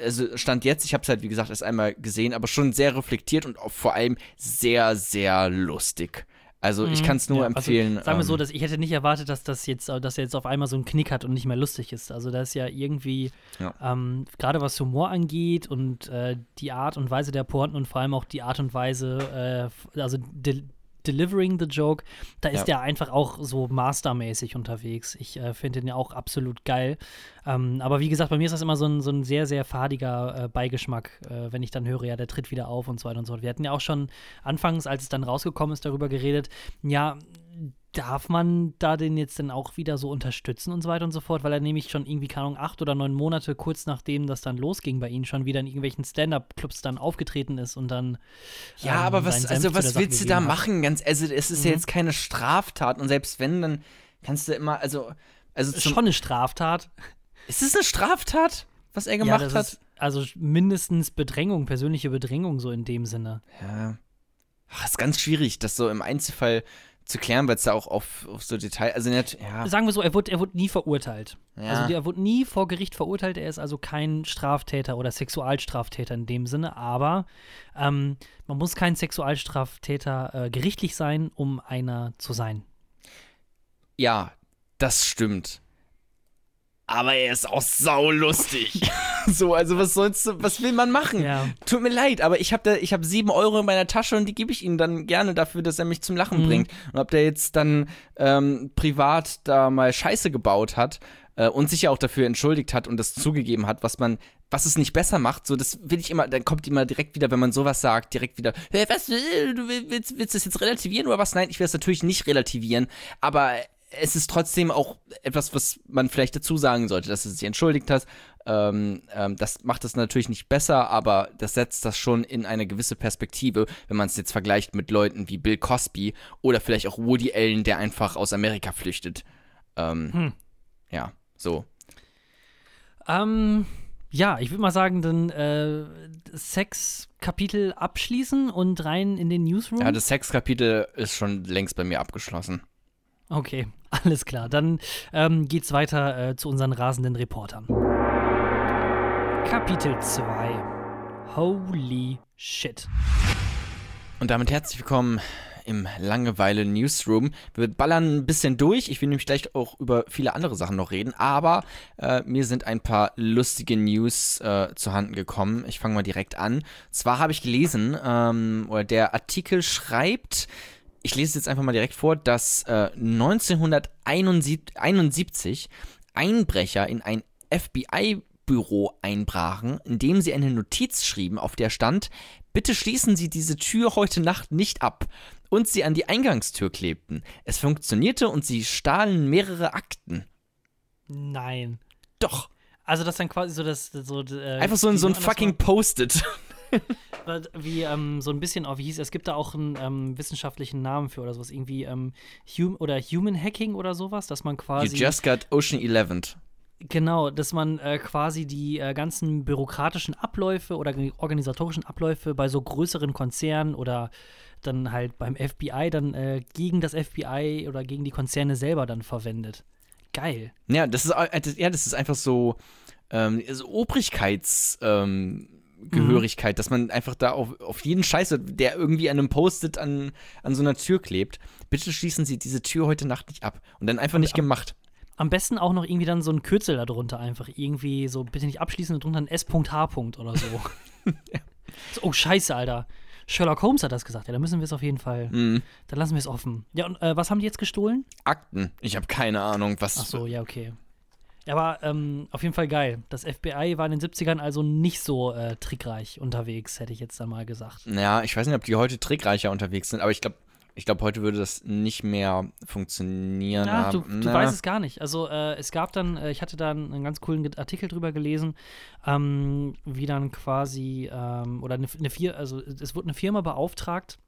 also Stand jetzt, ich habe es halt wie gesagt erst einmal gesehen, aber schon sehr reflektiert und vor allem sehr, sehr lustig. Also ich Mhm. kann es nur Ja, empfehlen. Also, sagen wir so, ähm, dass ich hätte nicht erwartet, dass das jetzt, dass er jetzt auf einmal so einen Knick hat und nicht mehr lustig ist. Also da ist ja irgendwie, Ja. ähm, gerade was Humor angeht und äh, die Art und Weise der Pointen und vor allem auch die Art und Weise, äh, also de delivering the joke, da ist Ja. er einfach auch so mastermäßig unterwegs. Ich äh, finde den ja auch absolut geil. Ähm, aber wie gesagt, bei mir ist das immer so ein, so ein sehr, sehr fadiger äh, Beigeschmack, äh, wenn ich dann höre, ja, der tritt wieder auf und so weiter und so fort. Wir hatten ja auch schon anfangs, als es dann rausgekommen ist, darüber geredet, ja, darf man da den jetzt dann auch wieder so unterstützen und so weiter und so fort, weil er nämlich schon irgendwie, keine Ahnung, acht oder neun Monate kurz nachdem das dann losging bei ihm schon wieder in irgendwelchen Stand-Up-Clubs dann aufgetreten ist und dann Ja, ähm, aber was, also was willst du da hat. machen? Ganz, also es ist ja Mhm. jetzt keine Straftat und selbst wenn, dann kannst du immer, also, also Ist schon eine Straftat. Ist es eine Straftat, was er gemacht ja, hat? Ist, also mindestens Bedrängung, persönliche Bedrängung so in dem Sinne. Ja. Ach, ist ganz schwierig, das so im Einzelfall zu klären, weil es da auch auf, auf so Detail, also nicht, ja. Sagen wir so, er wurde, er wurde nie verurteilt. ja. Also er wurde nie vor Gericht verurteilt, er ist also kein Straftäter oder Sexualstraftäter in dem Sinne, aber ähm, man muss kein Sexualstraftäter äh, gerichtlich sein, um einer zu sein. ja, das stimmt. Aber er ist auch saulustig. so, also was sollst du, was will man machen? Ja. Tut mir leid, aber ich habe ich hab sieben Euro in meiner Tasche und die gebe ich ihm dann gerne dafür, dass er mich zum Lachen Mhm. bringt. Und ob der jetzt dann ähm, privat da mal Scheiße gebaut hat äh, und sich ja auch dafür entschuldigt hat und das zugegeben hat, was man, was es nicht besser macht, so das will ich immer, dann kommt immer direkt wieder, wenn man sowas sagt, direkt wieder, hey, was, äh, du willst, willst du das jetzt relativieren oder was? Nein, ich will es natürlich nicht relativieren, aber es ist trotzdem auch etwas, was man vielleicht dazu sagen sollte, dass er sich entschuldigt hat. Ähm, ähm, das macht es natürlich nicht besser, aber das setzt das schon in eine gewisse Perspektive, wenn man es jetzt vergleicht mit Leuten wie Bill Cosby oder vielleicht auch Woody Allen, der einfach aus Amerika flüchtet. Ähm, Hm. Ja, so. Ähm, ja, ich würde mal sagen, dann äh, Sex-Kapitel abschließen und rein in den Newsroom. Ja, das Sexkapitel ist schon längst bei mir abgeschlossen. Okay, alles klar. Dann ähm, geht's weiter äh, zu unseren rasenden Reportern. Kapitel 2. Holy shit. Und damit herzlich willkommen im Langeweile Newsroom. Wir ballern ein bisschen durch. Ich will nämlich gleich auch über viele andere Sachen noch reden, aber äh, mir sind ein paar lustige News äh, zu Handen gekommen. Ich fange mal direkt an. Zwar habe ich gelesen, ähm, oder der Artikel schreibt, ich lese es jetzt einfach mal direkt vor, dass äh, 1971 Einbrecher in ein FBI-Büro einbrachen, indem sie eine Notiz schrieben, auf der stand, bitte schließen Sie diese Tür heute Nacht nicht ab und sie an die Eingangstür klebten. Es funktionierte und sie stahlen mehrere Akten. Nein. Doch, Also das dann quasi so das so äh, einfach so ein, so ein fucking Post-it. wie ähm, so ein bisschen oh, wie hieß es gibt da auch einen ähm, wissenschaftlichen Namen für oder sowas irgendwie ähm, hum oder Human Hacking oder sowas, dass man You quasi just got Ocean 11. Genau, dass man äh, quasi die äh, ganzen bürokratischen Abläufe oder organisatorischen Abläufe bei so größeren Konzernen oder dann halt beim FBI dann äh, gegen das FBI oder gegen die Konzerne selber dann verwendet. Geil. Ja, das ist, äh, ja, das ist einfach so, ähm, so Obrigkeitsgehörigkeit, ähm, Gehörigkeit, dass man einfach da auf, auf jeden Scheiß, der irgendwie an einem Post-it an, an so einer Tür klebt, bitte schließen Sie diese Tür heute Nacht nicht ab. Und dann einfach nicht gemacht. Am besten auch noch irgendwie dann so ein Kürzel darunter einfach. Irgendwie so, bitte nicht abschließen und drunter ein S.H. oder so. so. Oh, scheiße, Alter. Sherlock Holmes hat das gesagt. Ja, dann müssen wir es auf jeden Fall. Mhm. Dann lassen wir es offen. Ja, und äh, was haben die jetzt gestohlen? Akten. Ich habe keine Ahnung, was. Ach so, ja, okay. Aber ähm, auf jeden Fall geil. Das FBI war in den 70ern also nicht so äh, trickreich unterwegs, hätte ich jetzt dann mal gesagt. Ja, ich weiß nicht, ob die heute trickreicher unterwegs sind, aber ich glaube, ich glaube, heute würde das nicht mehr funktionieren. Ja, du, du na. weißt es gar nicht. Also äh, es gab dann, äh, ich hatte da einen, einen ganz coolen Artikel drüber gelesen, ähm, wie dann quasi, ähm, oder eine, eine Firma, also es wurde eine Firma beauftragt,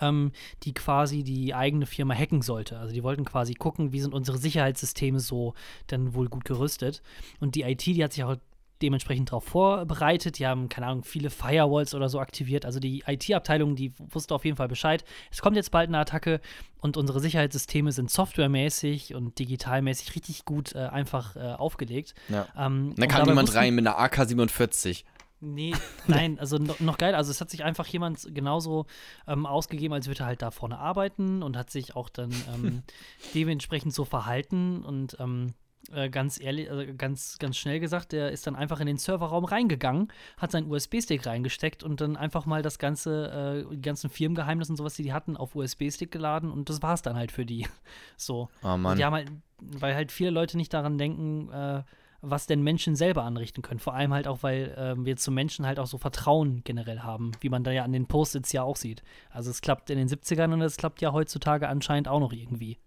ähm, die quasi die eigene Firma hacken sollte. Also die wollten quasi gucken, wie sind unsere Sicherheitssysteme so denn wohl gut gerüstet. Und die IT, die hat sich auch dementsprechend darauf vorbereitet. Die haben, keine Ahnung, viele Firewalls oder so aktiviert. Also die IT-Abteilung, die wusste auf jeden Fall Bescheid. Es kommt jetzt bald eine Attacke und unsere Sicherheitssysteme sind softwaremäßig und digitalmäßig richtig gut äh, einfach äh, aufgelegt. Ja. Ähm, Da kam jemand wussten- rein mit einer AK-47. Nee, nein, also noch, noch geil. Also es hat sich einfach jemand genauso ähm, ausgegeben, als würde er halt da vorne arbeiten und hat sich auch dann ähm, dementsprechend so verhalten und ähm, äh, ganz ehrlich, also ganz, ganz schnell gesagt, der ist dann einfach in den Serverraum reingegangen, hat seinen USB-Stick reingesteckt und dann einfach mal das ganze, äh, die ganzen Firmengeheimnisse und sowas, die die hatten, auf USB-Stick geladen und das war's dann halt für die. So. Oh Und Mann. die haben halt, weil halt viele Leute nicht daran denken, äh, was denn Menschen selber anrichten können. Vor allem halt auch, weil ähm, wir zu Menschen halt auch so Vertrauen generell haben, wie man da ja an den Post-its ja auch sieht. Also es klappt in den 70ern und es klappt ja heutzutage anscheinend auch noch irgendwie.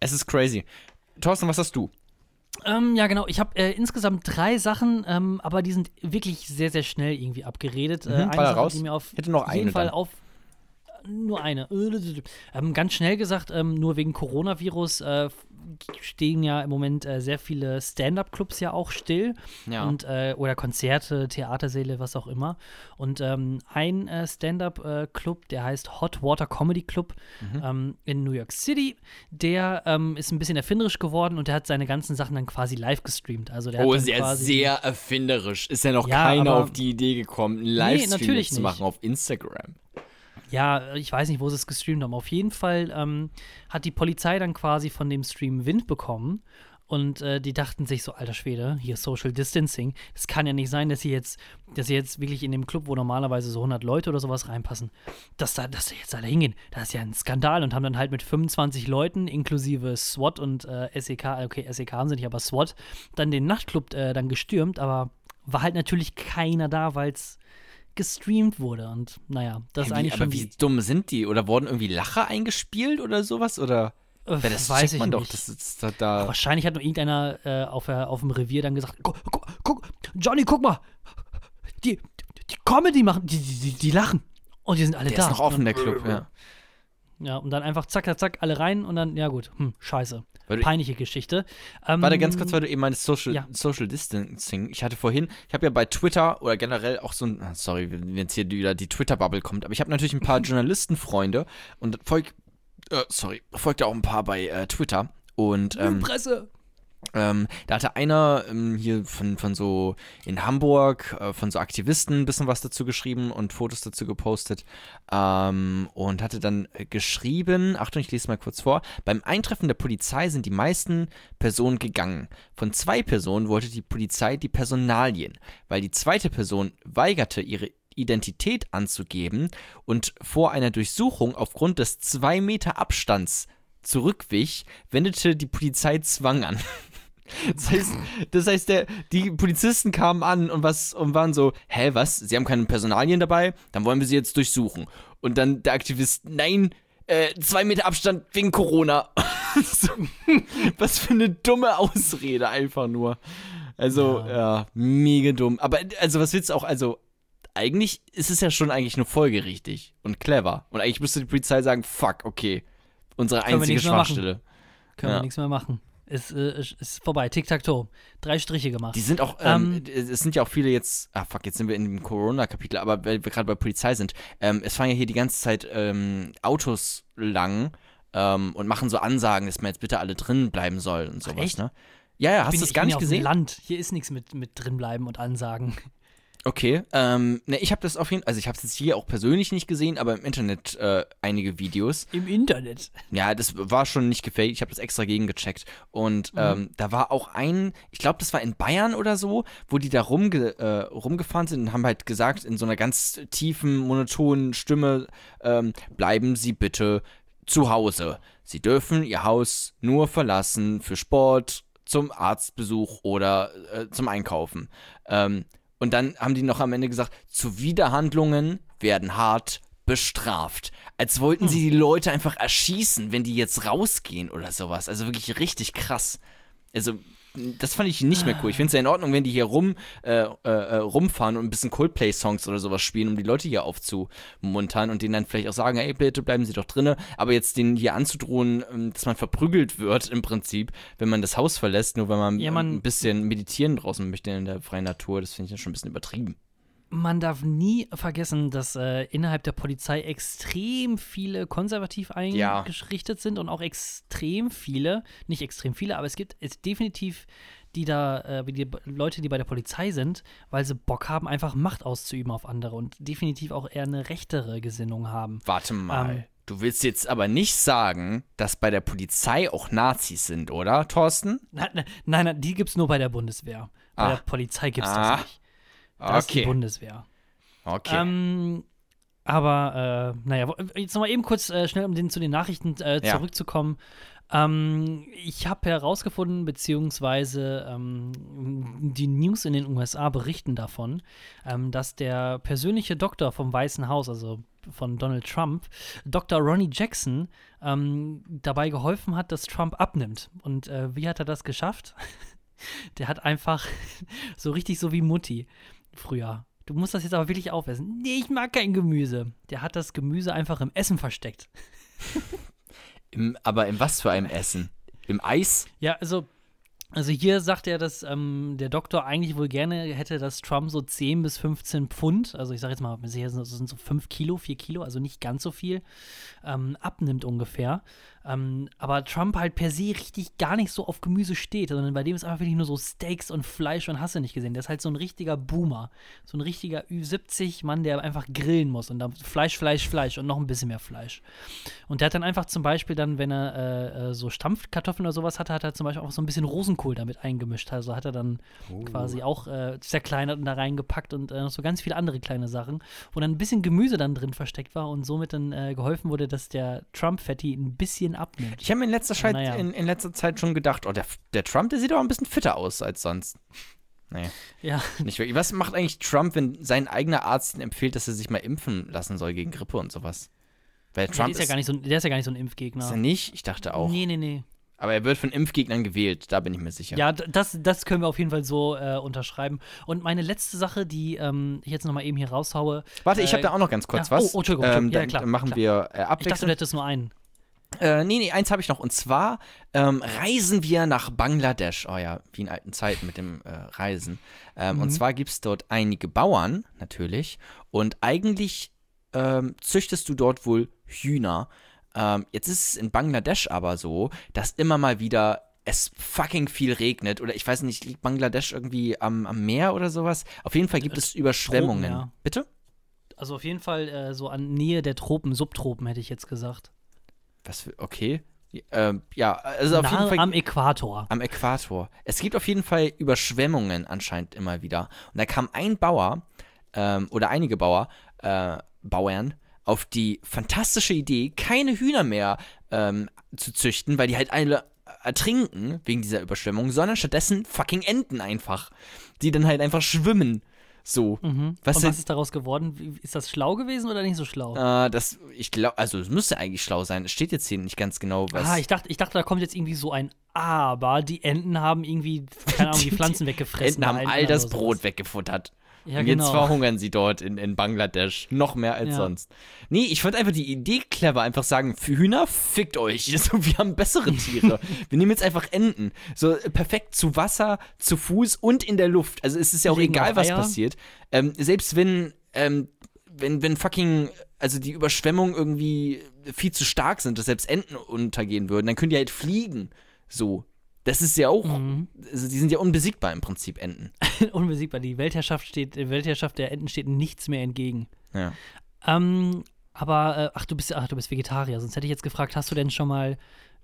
Es ist crazy. Thorsten, was hast du? Ähm, ja, genau. Ich habe äh, insgesamt drei Sachen, ähm, aber die sind wirklich sehr, sehr schnell irgendwie abgeredet. Mhm, äh, eine Sache, raus. die mir auf Hätte noch jeden Fall dann. auf. Nur eine. Ähm, ganz schnell gesagt, ähm, nur wegen Coronavirus äh, stehen ja im Moment äh, sehr viele Stand-up-Clubs ja auch still. Ja. Und, äh, oder Konzerte, Theatersäle, was auch immer. Und ähm, ein äh, Stand-up-Club, der heißt Hot Water Comedy Club Mhm. ähm, in New York City, der ähm, ist ein bisschen erfinderisch geworden und der hat seine ganzen Sachen dann quasi live gestreamt. Also der Oh, sehr, sehr erfinderisch. Ist ja noch Ja, keiner auf die Idee gekommen, einen Livestream natürlich zu nicht. machen auf Instagram. Ja, ich weiß nicht, wo sie es gestreamt haben. Auf jeden Fall ähm, hat die Polizei dann quasi von dem Stream Wind bekommen. Und äh, die dachten sich so, alter Schwede, hier Social Distancing. Das kann ja nicht sein, dass sie jetzt, dass sie jetzt wirklich in dem Club, wo normalerweise so 100 Leute oder sowas reinpassen, dass da, dass da jetzt alle hingehen. Das ist ja ein Skandal und haben dann halt mit 25 Leuten inklusive SWAT und äh, SEK, okay, SEK haben sie nicht, aber SWAT, dann den Nachtclub äh, dann gestürmt. Aber war halt natürlich keiner da, weil es gestreamt wurde. Und naja, das ist Hey, wie, eigentlich aber schon wie die, dumm sind die? Oder wurden irgendwie Lacher eingespielt oder sowas? Oder? Äh, Ja, das weiß checkt ich man doch. nicht. Das ist da, da Wahrscheinlich hat nur irgendeiner äh, auf, auf dem Revier dann gesagt: guck, guck, guck, Johnny, guck mal, die, die Comedy machen, die, die, die, die lachen. Und die sind alle der da. ist noch offen, der Club, ja. Ja, und dann einfach zack, zack, zack, alle rein und dann, ja gut, hm, scheiße. Peinliche Geschichte. Ähm, Warte ganz kurz, weil du eben meinst Social, ja. Social Distancing. Ich hatte vorhin, ich habe ja bei Twitter oder generell auch so ein, ah, sorry, wenn jetzt hier wieder die Twitter-Bubble kommt, aber ich habe natürlich ein paar Journalistenfreunde und folgt, äh, sorry, folgt auch ein paar bei äh, Twitter und ähm, Presse. Ähm, da hatte einer ähm, hier von, von so in Hamburg, äh, von so Aktivisten ein bisschen was dazu geschrieben und Fotos dazu gepostet ähm, und hatte dann geschrieben, Achtung, ich lese mal kurz vor, beim Eintreffen der Polizei sind die meisten Personen gegangen. Von zwei Personen wollte die Polizei die Personalien, weil die zweite Person weigerte, ihre Identität anzugeben und vor einer Durchsuchung aufgrund des zwei Meter Abstands zurückwich, wendete die Polizei Zwang an. Das heißt, das heißt der, die Polizisten kamen an und, was, und waren so, hä, was? Sie haben keine Personalien dabei? Dann wollen wir sie jetzt durchsuchen. Und dann der Aktivist, nein, äh, zwei Meter Abstand wegen Corona. so, was für eine dumme Ausrede einfach nur. Also, ja. Ja. mega dumm. Aber, also, was willst du auch, also, eigentlich ist es ja schon eigentlich nur folgerichtig und clever. Und eigentlich müsste die Polizei sagen, fuck, okay, unsere einzige. Schwachstelle. Können Ja. wir nichts mehr machen. Ist, äh, ist, ist vorbei. Tic-Tac-Toe. Drei Striche gemacht. Die sind auch, ähm, Ähm, es sind ja auch viele jetzt, ah fuck, jetzt sind wir in dem Corona-Kapitel, aber weil wir gerade bei Polizei sind, ähm, es fahren ja hier die ganze Zeit ähm, Autos lang ähm, und machen so Ansagen, dass man jetzt bitte alle drin bleiben soll und sowas, echt? ne? Ja, ja, hast du das ich gar nicht gesehen? Land. Hier ist nichts mit, mit drinbleiben und Ansagen. Okay, ähm, ne, ich habe das auf jeden Fall, also ich habe es jetzt hier auch persönlich nicht gesehen, aber im Internet äh, einige Videos. Im Internet. Ja, das war schon nicht gefaked. Ich habe das extra gegengecheckt. Und Mhm. ähm, da war auch ein, ich glaube, das war in Bayern oder so, wo die da rumge äh, rumgefahren sind und haben halt gesagt, in so einer ganz tiefen, monotonen Stimme, ähm, bleiben Sie bitte zu Hause. Sie dürfen Ihr Haus nur verlassen für Sport, zum Arztbesuch oder äh, zum Einkaufen. Ähm, und dann haben die noch am Ende gesagt, Zuwiderhandlungen werden hart bestraft. Als wollten sie die Leute einfach erschießen, wenn die jetzt rausgehen oder sowas. Also wirklich richtig krass. Also, das fand ich nicht mehr cool. Ich finde es ja in Ordnung, wenn die hier rum, äh, äh, äh, rumfahren und ein bisschen Coldplay-Songs oder sowas spielen, um die Leute hier aufzumuntern und denen dann vielleicht auch sagen, hey, bitte bleiben Sie doch drinne. Aber jetzt denen hier anzudrohen, ähm, dass man verprügelt wird im Prinzip, wenn man das Haus verlässt, nur weil man, Ja, man- ein bisschen meditieren draußen möchte in der freien Natur, das finde ich ja schon ein bisschen übertrieben. Man darf nie vergessen, dass äh, innerhalb der Polizei extrem viele konservativ Ja. eingerichtet sind und auch extrem viele, nicht extrem viele, aber es gibt es definitiv die da, äh, die Leute, die bei der Polizei sind, weil sie Bock haben, einfach Macht auszuüben auf andere und definitiv auch eher eine rechtere Gesinnung haben. Warte mal. Ähm. du willst jetzt aber nicht sagen, dass bei der Polizei auch Nazis sind, oder, Thorsten? Nein, nein, nein, die gibt es nur bei der Bundeswehr. Bei Ah. der Polizei gibt es Ah. das nicht. Das ist die Okay. Bundeswehr. Okay. Ähm, aber, äh, naja, jetzt nochmal eben kurz äh, schnell, um den, zu den Nachrichten äh, Ja. zurückzukommen. Ähm, ich habe herausgefunden, beziehungsweise ähm, die News in den USA berichten davon, ähm, dass der persönliche Doktor vom Weißen Haus, also von Donald Trump, Dr. Ronnie Jackson, ähm, dabei geholfen hat, dass Trump abnimmt. Und äh, wie hat er das geschafft? Der hat einfach so richtig so wie Mutti früher. du musst das jetzt aber wirklich aufessen. Nee, ich mag kein Gemüse. Der hat das Gemüse einfach im Essen versteckt. Im, aber in was für einem Essen? Im Eis? Ja, also also hier sagt er, dass ähm, der Doktor eigentlich wohl gerne hätte, dass Trump so 10 bis 15 Pfund, also ich sage jetzt mal, das sind so 5 Kilo, 4 Kilo, also nicht ganz so viel, ähm, abnimmt ungefähr. Ähm, aber Trump halt per se richtig gar nicht so auf Gemüse steht, sondern bei dem ist einfach wirklich nur so Steaks und Fleisch und hast du nicht gesehen. Der ist halt so ein richtiger Boomer. So ein richtiger Ü70-Mann, der einfach grillen muss und dann Fleisch, Fleisch, Fleisch und noch ein bisschen mehr Fleisch. Und der hat dann einfach zum Beispiel dann, wenn er äh, äh so Stampfkartoffeln oder sowas hatte, hat er zum Beispiel auch so ein bisschen Rosenkohl damit eingemischt. Also hat er dann oh. quasi auch äh, zerkleinert und da reingepackt und äh, noch so ganz viele andere kleine Sachen, wo dann ein bisschen Gemüse dann drin versteckt war und somit dann äh, geholfen wurde, dass der Trump-Fatty ein bisschen bisschen abnimmt. Ich habe mir in letzter, Zeit, naja. in, in, letzter Zeit schon gedacht, oh, der, der Trump, der sieht auch ein bisschen fitter aus als sonst. Nee. Ja. Nicht wirklich. Was macht eigentlich Trump, wenn sein eigener Arzt ihm empfiehlt, dass er sich mal impfen lassen soll gegen Grippe und sowas? Weil Trump ja, ist, ja gar nicht so, der ist ja gar nicht so ein Impfgegner. Ist er nicht? Ich dachte auch. Nee, nee, nee. Aber er wird von Impfgegnern gewählt, da bin ich mir sicher. Ja, das, das können wir auf jeden Fall so äh, unterschreiben. Und meine letzte Sache, die ähm, ich jetzt nochmal eben hier raushaue. Warte, äh, ich habe da auch noch ganz kurz ja, was. Oh, oh Entschuldigung. Ähm, ja, klar. Dann machen klar. wir äh, abwechselnd. Ich dachte, du hättest nur einen. Äh, nee, nee, eins habe ich noch. Und zwar ähm, reisen wir nach Bangladesch. Oh ja, wie in alten Zeiten mit dem äh, Reisen. Ähm, mhm. Und zwar gibt es dort einige Bauern, natürlich. Und eigentlich ähm, züchtest du dort wohl Hühner. Ähm, jetzt ist es in Bangladesch aber so, dass immer mal wieder es fucking viel regnet. Oder ich weiß nicht, liegt Bangladesch irgendwie am, am Meer oder sowas? Auf jeden Fall gibt es Überschwemmungen. Tropen, ja. Bitte? Also auf jeden Fall äh, so an Nähe der Tropen, Subtropen hätte ich jetzt gesagt. Was für, okay. Ähm, ja, also auf Nahe jeden Fall. Am Äquator. Am Äquator. Es gibt auf jeden Fall Überschwemmungen anscheinend immer wieder. Und da kam ein Bauer ähm, oder einige Bauer, äh, Bauern, auf die fantastische Idee, keine Hühner mehr ähm, zu züchten, weil die halt alle ertrinken wegen dieser Überschwemmung, sondern stattdessen fucking Enten einfach, die dann halt einfach schwimmen so. Mhm. Was, Und was ist daraus geworden? Ist das schlau gewesen oder nicht so schlau? Äh, das, ich glaube, also es müsste eigentlich schlau sein. Es steht jetzt hier nicht ganz genau, was. Ah, ich dachte, ich dachte, da kommt jetzt irgendwie so ein Aber. Die Enten haben irgendwie, keine Ahnung, die Pflanzen weggefressen. Enten haben all das Brot weggefuttert. Ja, und genau. jetzt verhungern sie dort in, in Bangladesch. Noch mehr als ja. sonst. Nee, ich fand einfach die Idee clever. Einfach sagen, für Hühner, fickt euch. So, wir haben bessere Tiere. wir nehmen jetzt einfach Enten. So perfekt zu Wasser, zu Fuß und in der Luft. Also es ist ja auch Legen egal, was passiert. Ähm, selbst wenn, ähm, wenn, wenn fucking, also die Überschwemmungen irgendwie viel zu stark sind, dass selbst Enten untergehen würden, dann können die halt fliegen. So. Das ist ja auch, mhm. also die sind ja unbesiegbar im Prinzip, Enten. unbesiegbar. Die Weltherrschaft steht, die Weltherrschaft der Enten steht nichts mehr entgegen. Ja. Ähm, aber, äh, ach, du bist, ach, du bist Vegetarier. Sonst hätte ich jetzt gefragt, hast du denn schon mal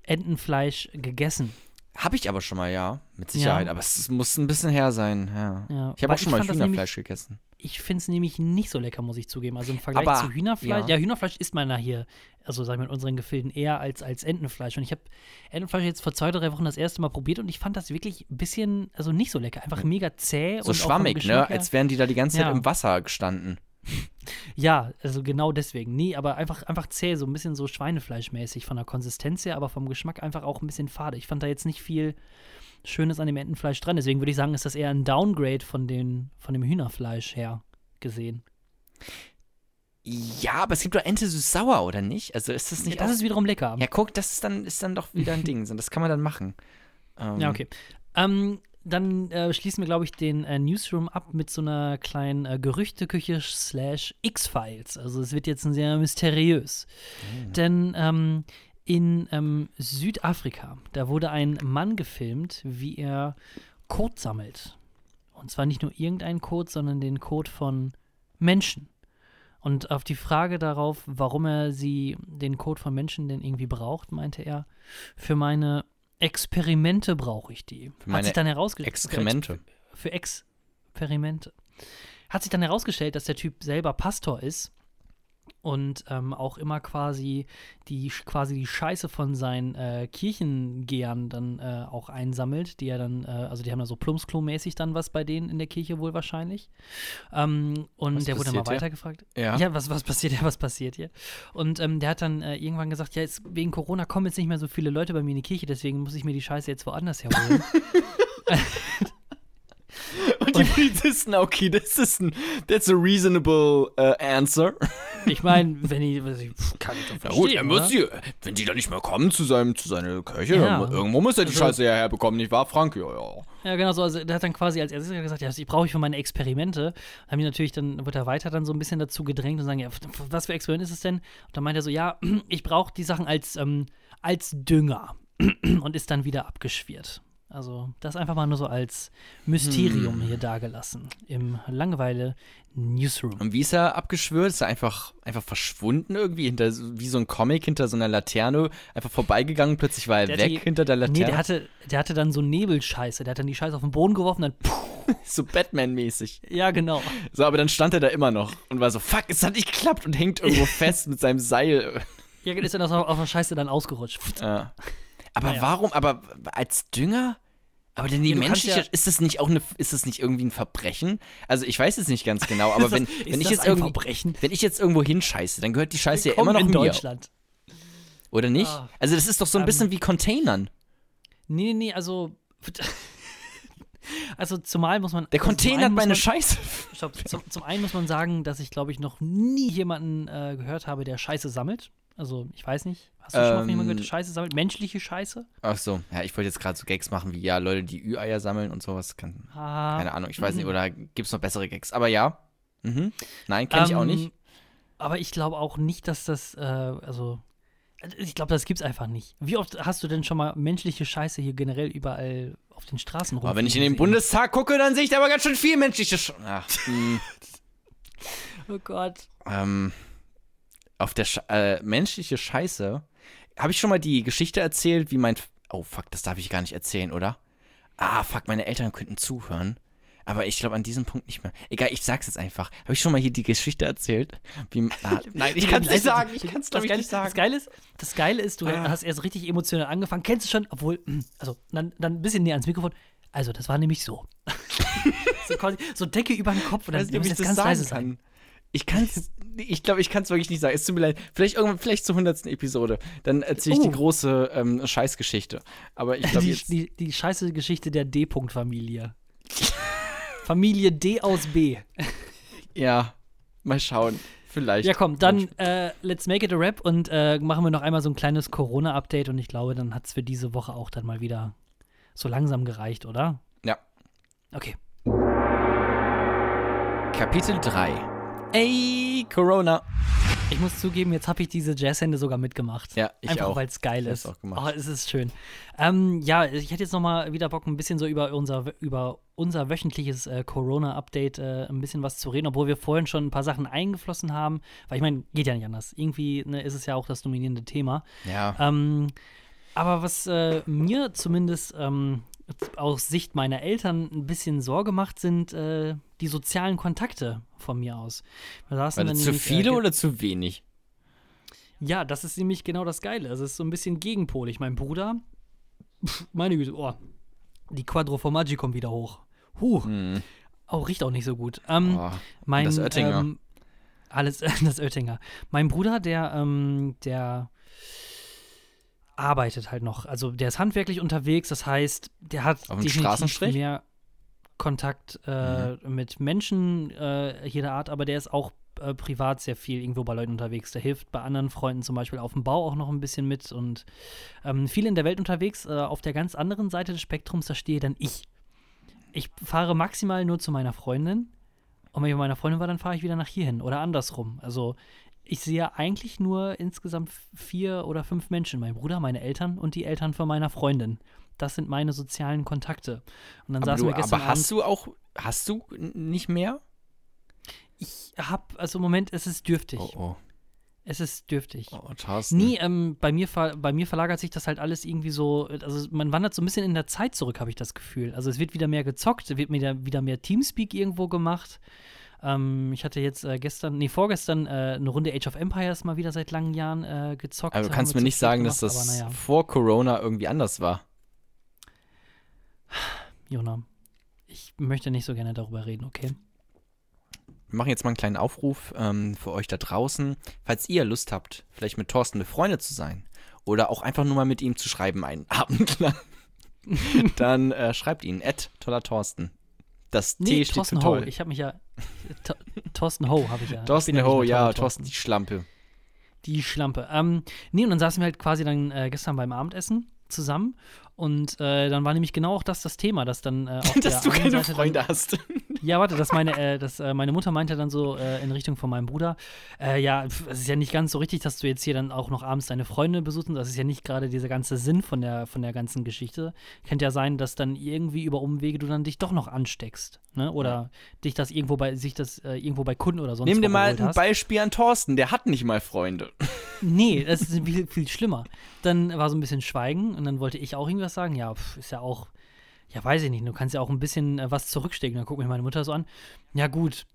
Entenfleisch gegessen? Habe ich aber schon mal, ja, mit Sicherheit. Ja. Aber es muss ein bisschen her sein, ja. ja. Ich habe auch schon mal Hühnerfleisch gegessen. Ich finde es nämlich nicht so lecker, muss ich zugeben. Also im Vergleich aber, zu Hühnerfleisch. Ja. ja, Hühnerfleisch isst man da hier, also sagen wir in unseren Gefilden, eher als, als Entenfleisch. Und ich habe Entenfleisch jetzt vor zwei, drei Wochen das erste Mal probiert und ich fand das wirklich ein bisschen, also nicht so lecker. Einfach mega zäh. So schwammig, ne? Als wären die da die ganze Zeit im Wasser gestanden. Ja, also genau deswegen. Nee, aber einfach, einfach zäh, so ein bisschen so Schweinefleischmäßig von der Konsistenz her, aber vom Geschmack einfach auch ein bisschen fade. Ich fand da jetzt nicht viel Schönes an dem Entenfleisch dran. Deswegen würde ich sagen, ist das eher ein Downgrade von, den, von dem Hühnerfleisch her gesehen. Ja, aber es gibt doch Ente süß-sauer, oder nicht? Also ist das nicht. Ja, das ist wiederum lecker. Ja, guck, das ist dann, ist dann doch wieder ein Ding. Das kann man dann machen. Ähm, ja, okay. Ähm, dann äh, schließen wir, glaube ich, den äh, Newsroom ab mit so einer kleinen äh, Gerüchteküche slash X-Files. Also es wird jetzt sehr mysteriös. Mhm. Denn ähm, in ähm, Südafrika, da wurde ein Mann gefilmt, wie er Code sammelt. Und zwar nicht nur irgendeinen Code, sondern den Code von Menschen. Und auf die Frage darauf, warum er sie, den Code von Menschen denn irgendwie braucht, meinte er, für meine Experimente brauche ich die. Für meine Hat sich dann herausgestellt. Exkremente. Für, Experimente. Hat sich dann herausgestellt, dass der Typ selber Pastor ist und ähm, auch immer quasi die quasi die Scheiße von seinen äh, Kirchengehern dann äh, auch einsammelt, die er dann, äh, also die haben da so Plumpsklo-mäßig dann was bei denen in der Kirche wohl wahrscheinlich. Ähm, und was der wurde mal weitergefragt. Ja. ja, was, was passiert hier, was passiert hier? Und ähm, der hat dann äh, irgendwann gesagt, ja, jetzt, wegen Corona kommen jetzt nicht mehr so viele Leute bei mir in die Kirche, deswegen muss ich mir die Scheiße jetzt woanders herholen. Und die Polizisten, okay, das ist ein, that's a reasonable uh, answer. Ich meine, wenn ich, kann ich doch verstehen, gut, er muss die, wenn die dann nicht mehr kommen zu seinem, zu seiner Kirche, Ja. dann, irgendwo muss er die Also- Scheiße ja herbekommen, nicht wahr, Frank? Ja, ja. Ja, genau so. Also, der hat dann quasi als erstes gesagt, ja, das brauche ich für meine Experimente. Dann haben die natürlich, dann wird er weiter dann so ein bisschen dazu gedrängt und sagen, ja, was für Experiment ist es denn? Und dann meint er so, ja, ich brauche die Sachen als, ähm, als Dünger und ist dann wieder abgeschwirrt. Also, das einfach mal nur so als Mysterium hier dagelassen im Langeweile Newsroom. Und wie ist er abgeschwört? Ist er einfach, einfach verschwunden irgendwie, hinter, wie so ein Comic hinter so einer Laterne, einfach vorbeigegangen, plötzlich war er Der weg die- hinter der Laterne. Nee, der hatte, der hatte dann so Nebelscheiße. Der hat dann die Scheiße auf den Boden geworfen, dann, puh, so Batman-mäßig. ja, genau. So, aber dann stand er da immer noch und war so, fuck, es hat nicht geklappt und hängt irgendwo fest mit seinem Seil. Ja, ist dann auf, auf der Scheiße dann ausgerutscht. Ja. Aber Naja. warum, aber als Dünger? Aber denn die kannst menschliche, ja- ist das nicht auch eine, ist das nicht irgendwie ein Verbrechen? Also ich weiß es nicht ganz genau, aber wenn, das- wenn ich jetzt Verbrechen? wenn ich jetzt irgendwo hinscheiße, dann gehört die Scheiße ja immer noch in mir. Deutschland. Oder nicht? Ah. Also das ist doch so ein Ähm. bisschen wie Containern. Nee, nee, nee, also. Also zumal muss man. Der also Container hat meine man, Scheiße. Stopp, zum, zum einen muss man sagen, dass ich, glaube ich, noch nie jemanden äh, gehört habe, der Scheiße sammelt. Also, ich weiß nicht. Hast du schon mal von jemandem gehört, der Ähm. Scheiße sammelt? Menschliche Scheiße? Ach so, ja, ich wollte jetzt gerade so Gags machen wie, ja, Leute, die Ü-Eier sammeln und sowas. Kann, Ah, keine Ahnung, ich weiß nicht, mhm. oder gibt's noch bessere Gags? Aber ja. Mhm. Nein, kenne ich auch ähm, nicht. Aber ich glaube auch nicht, dass das, äh, also. Ich glaube, das gibt's einfach nicht. Wie oft hast du denn schon mal menschliche Scheiße hier generell überall auf den Straßen rum? Aber wenn ich in den Bundestag gucke, dann sehe ich da aber ganz schön viel menschliche Sch Ach, hm. Oh Gott. ähm, auf der Sch äh, menschliche Scheiße. Habe ich schon mal die Geschichte erzählt, wie mein. Oh, fuck, das darf ich gar nicht erzählen, oder? Ah, fuck, meine Eltern könnten zuhören. Aber ich glaube an diesem Punkt nicht mehr. Egal, ich sag's jetzt einfach. Habe ich schon mal hier die Geschichte erzählt? Wie, ah, nein, ich kann's nicht sagen. Ich kann's, glaube ich, nicht sagen. Das Geile ist, das Geile ist du Ah. hast erst richtig emotional angefangen. Kennst du schon, obwohl, mm, also dann, dann ein bisschen näher ans Mikrofon. Also, das war nämlich so. so, quasi, so Decke über den Kopf und Ich dann weiß nicht, ob muss ich jetzt das ganz sagen leise kann. sein. Ich kann's, ich glaube, ich kann es wirklich nicht sagen. Es tut mir leid. Vielleicht irgendwann, vielleicht zur hundertsten Episode. Dann erzähle ich die Oh. große ähm, Scheißgeschichte. Aber ich glaube Die, jetzt. die, die scheiße Geschichte der D-Punkt-Familie. Familie D aus B. Ja, mal schauen. Vielleicht. Ja, komm, dann äh, let's make it a rap und äh, machen wir noch einmal so ein kleines Corona-Update und ich glaube, dann hat es für diese Woche auch dann mal wieder so langsam gereicht, oder? Ja. Okay. Kapitel 3. Ey, Corona. Ich muss zugeben, jetzt habe ich diese Jazzhände sogar mitgemacht. Ja, ich Einfach auch. weil es geil ist. auch gemacht. Oh, es ist schön. Ähm, ja, ich hätte jetzt noch mal wieder Bock, ein bisschen so über unser, über unser wöchentliches äh, Corona-Update äh, ein bisschen was zu reden, obwohl wir vorhin schon ein paar Sachen eingeflossen haben. Weil ich meine, geht ja nicht anders. Irgendwie ne, ist es ja auch das dominierende Thema. Ja. Ähm, aber was äh, mir zumindest ähm, aus Sicht meiner Eltern ein bisschen Sorge macht, sind äh, die sozialen Kontakte von mir aus. War das zu nämlich, äh, viele ge- oder zu wenig? ja, das ist nämlich genau das Geile. Also es ist so ein bisschen gegenpolig. Mein Bruder, pf, meine Güte, oh, die Quattro Formaggi kommt wieder hoch. Huh, Hm. oh, riecht auch nicht so gut. Ähm, Oh, mein, das Oettinger. Ähm, alles, das Oettinger. Mein Bruder, der, ähm, der arbeitet halt noch. Also der ist handwerklich unterwegs, das heißt, der hat Auf definitiv mehr Kontakt äh, Mhm. mit Menschen äh, jeder Art, aber der ist auch äh, privat sehr viel irgendwo bei Leuten unterwegs. Der hilft bei anderen Freunden zum Beispiel auf dem Bau auch noch ein bisschen mit und ähm, viel in der Welt unterwegs. Äh, auf der ganz anderen Seite des Spektrums, da stehe dann ich. Ich fahre maximal nur zu meiner Freundin und wenn ich bei meiner Freundin war, dann fahre ich wieder nach hier hin oder andersrum. Also ich sehe eigentlich nur insgesamt vier oder fünf Menschen. Mein Bruder, meine Eltern und die Eltern von meiner Freundin. Das sind meine sozialen Kontakte. Und dann Aber, saßen du, wir gestern aber hast Abend. du auch, hast du nicht mehr? Ich hab, also im Moment, es ist dürftig. Oh, oh, Es ist dürftig. oh, Thorsten. Nie, ähm, bei, mir ver bei mir verlagert sich das halt alles irgendwie so, also man wandert so ein bisschen in der Zeit zurück, habe ich das Gefühl. Also es wird wieder mehr gezockt, es wird wieder, wieder mehr Teamspeak irgendwo gemacht. Ähm, ich hatte jetzt äh, gestern, nee, vorgestern äh, eine Runde Age of Empires mal wieder seit langen Jahren äh, gezockt. Aber du kannst mir nicht sagen, dass gemacht, das aber naja, vor Corona irgendwie anders war. Jona, ich möchte nicht so gerne darüber reden, okay? Wir machen jetzt mal einen kleinen Aufruf ähm, für euch da draußen. Falls ihr Lust habt, vielleicht mit Thorsten befreundet zu sein oder auch einfach nur mal mit ihm zu schreiben einen Abend lang, dann äh, schreibt ihn, Ed toller Thorsten. Das Nee, T steht Thorsten für Ho. toll. Ich habe mich ja. Thorsten Ho habe ich ja. Thorsten Ho, ja, Thorsten die Schlampe. Die Schlampe. Ähm, nee, und dann saßen wir halt quasi dann äh, gestern beim Abendessen zusammen. Und äh, dann war nämlich genau auch das das Thema, dass dann äh, Dass du keine Seite Freunde hast. Ja, warte, dass meine, äh, dass, äh, meine Mutter meinte dann so äh, in Richtung von meinem Bruder, äh, ja, pf, es ist ja nicht ganz so richtig, dass du jetzt hier dann auch noch abends deine Freunde besuchst. Und das ist ja nicht gerade dieser ganze Sinn von der, von der ganzen Geschichte. Könnte ja sein, dass dann irgendwie über Umwege du dann dich doch noch ansteckst. Ne? Oder dich das irgendwo bei, sich das äh, irgendwo bei Kunden oder sonst Nimm dir mal ein hast. Beispiel an Thorsten, der hat nicht mal Freunde. Nee, das ist viel, viel schlimmer. Dann war so ein bisschen Schweigen und dann wollte ich auch irgendwas sagen. Ja, pf, ist ja auch, ja, weiß ich nicht, du kannst ja auch ein bisschen äh, was zurückstecken. Dann guckt mich meine Mutter so an. Ja, gut,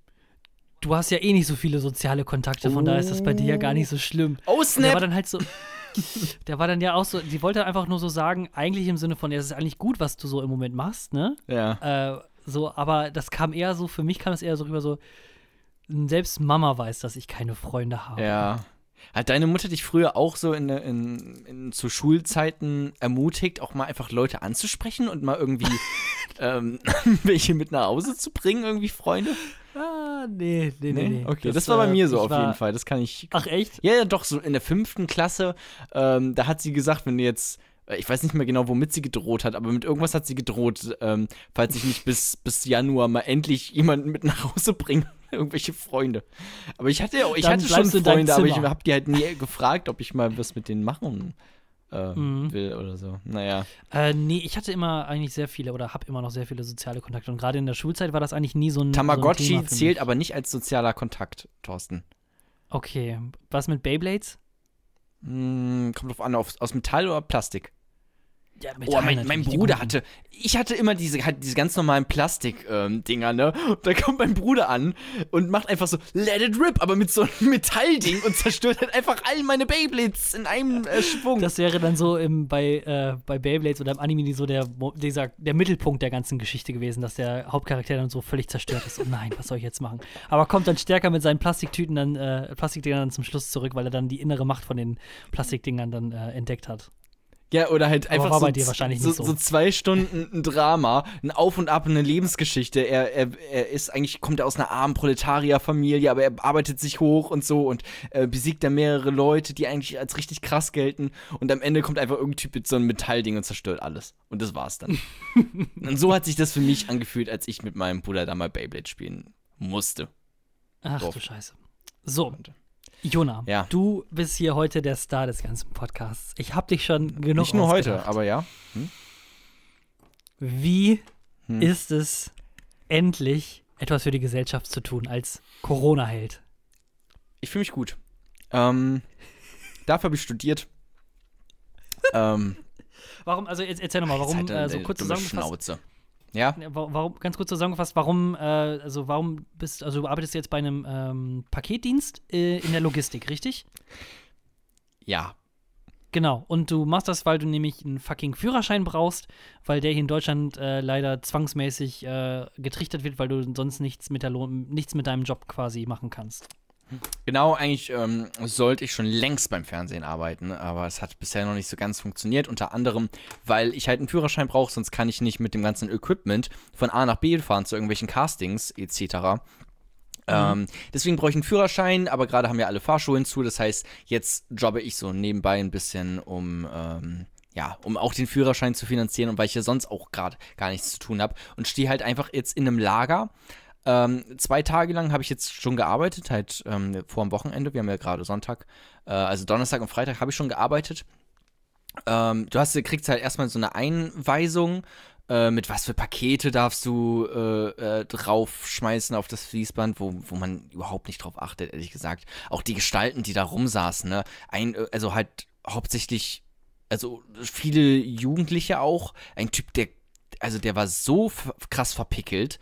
du hast ja eh nicht so viele soziale Kontakte, von daher ist das bei dir ja gar nicht so schlimm. Oh, Und der war Snap! dann halt so. Der war dann ja auch so, sie wollte einfach nur so sagen, eigentlich im Sinne von, ja, es ist eigentlich gut, was du so im Moment machst, ne? Ja. Äh, so, aber das kam eher so, für mich kam es eher so rüber so, selbst Mama weiß, dass ich keine Freunde habe. Ja. Hat deine Mutter dich früher auch so in, in, in zu Schulzeiten ermutigt, auch mal einfach Leute anzusprechen und mal irgendwie ähm, welche mit nach Hause zu bringen, irgendwie Freunde? Ah, nee, nee, nee. nee. Okay, das, war bei mir so auf war- jeden Fall. Das kann ich. Ach, echt? Ja, ja, doch, so in der fünften Klasse, ähm, da hat sie gesagt, wenn du jetzt, äh, ich weiß nicht mehr genau, womit sie gedroht hat, aber mit irgendwas hat sie gedroht, ähm, falls ich nicht bis, bis Januar mal endlich jemanden mit nach Hause bringe, irgendwelche Freunde. Aber ich hatte ja auch, ich Dann hatte schon Freunde, aber ich habe die halt nie gefragt, ob ich mal was mit denen machen äh, Mhm. will oder so. Naja. Äh, nee, ich hatte immer eigentlich sehr viele oder habe immer noch sehr viele soziale Kontakte. Und gerade in der Schulzeit war das eigentlich nie so ein. so ein Tamagotchi Thema zählt aber nicht als sozialer Kontakt, Thorsten. Okay. Was mit Beyblades? Hm, kommt drauf an, auf, aus Metall oder Plastik? Ja, Oh, mein, mein Bruder hatte, ich hatte immer diese, halt diese ganz normalen Plastik-Dinger, ne? Und da kommt mein Bruder an und macht einfach so, let it rip, aber mit so einem Metallding und zerstört halt einfach all meine Beyblades in einem äh, Schwung. Das wäre dann so im, bei, äh, bei Beyblades oder im Anime so der, dieser, der Mittelpunkt der ganzen Geschichte gewesen, dass der Hauptcharakter dann so völlig zerstört ist. Oh nein, was soll ich jetzt machen? Aber kommt dann stärker mit seinen Plastiktüten dann, äh, Plastikdingern dann zum Schluss zurück, weil er dann die innere Macht von den Plastikdingern dann äh, entdeckt hat. Ja, oder halt einfach war so, bei dir wahrscheinlich so, nicht so. so zwei Stunden ein Drama, ein Auf und Ab, eine Lebensgeschichte. Er, er, er ist eigentlich, kommt er aus einer armen Proletarierfamilie, aber er arbeitet sich hoch und so und äh, besiegt dann mehrere Leute, die eigentlich als richtig krass gelten. Und am Ende kommt einfach irgendein Typ mit so einem Metallding und zerstört alles. Und das war's dann. und so hat sich das für mich angefühlt, als ich mit meinem Bruder da mal Beyblade spielen musste. Ach Dorf. du Scheiße. So, Jona, Ja. du bist hier heute der Star des ganzen Podcasts. Ich habe dich schon genug Nicht nur heute, aber ja. Wie Hm. ist es endlich etwas für die Gesellschaft zu tun als Corona-Held? Ich fühle mich gut. Ähm, dafür habe ich studiert. ähm, Warum, also erzähl nochmal, warum, halt äh, so kurz zusammengefasst, Schnauze. Ja, wa- warum, ganz kurz zusammengefasst, warum, äh, also warum bist, also du arbeitest jetzt bei einem ähm, Paketdienst äh, in der Logistik, richtig? ja. Genau. Und du machst das, weil du nämlich einen fucking Führerschein brauchst, weil der hier in Deutschland äh, leider zwangsmäßig äh, getrichtert wird, weil du sonst nichts mit, der Lo nichts mit deinem Job quasi machen kannst. Genau, eigentlich ähm, sollte ich schon längst beim Fernsehen arbeiten, aber es hat bisher noch nicht so ganz funktioniert. Unter anderem, weil ich halt einen Führerschein brauche, sonst kann ich nicht mit dem ganzen Equipment von A nach B fahren zu irgendwelchen Castings etc. Ähm, deswegen brauche ich einen Führerschein, aber gerade haben ja alle Fahrschulen zu. Das heißt, jetzt jobbe ich so nebenbei ein bisschen, um ähm, ja, um auch den Führerschein zu finanzieren und weil ich ja sonst auch gerade gar nichts zu tun habe und stehe halt einfach jetzt in einem Lager. Ähm, zwei Tage lang habe ich jetzt schon gearbeitet, halt ähm, vor dem Wochenende. Wir haben ja gerade Sonntag, äh, also Donnerstag und Freitag habe ich schon gearbeitet. Ähm, du hast, kriegst halt erstmal so eine Einweisung, äh, mit was für Pakete darfst du äh, äh, draufschmeißen auf das Fließband, wo, wo man überhaupt nicht drauf achtet, ehrlich gesagt. Auch die Gestalten, die da rumsaßen, ne? Ein, äh, also halt hauptsächlich, also viele Jugendliche auch. Ein Typ, der, also der war so krass verpickelt.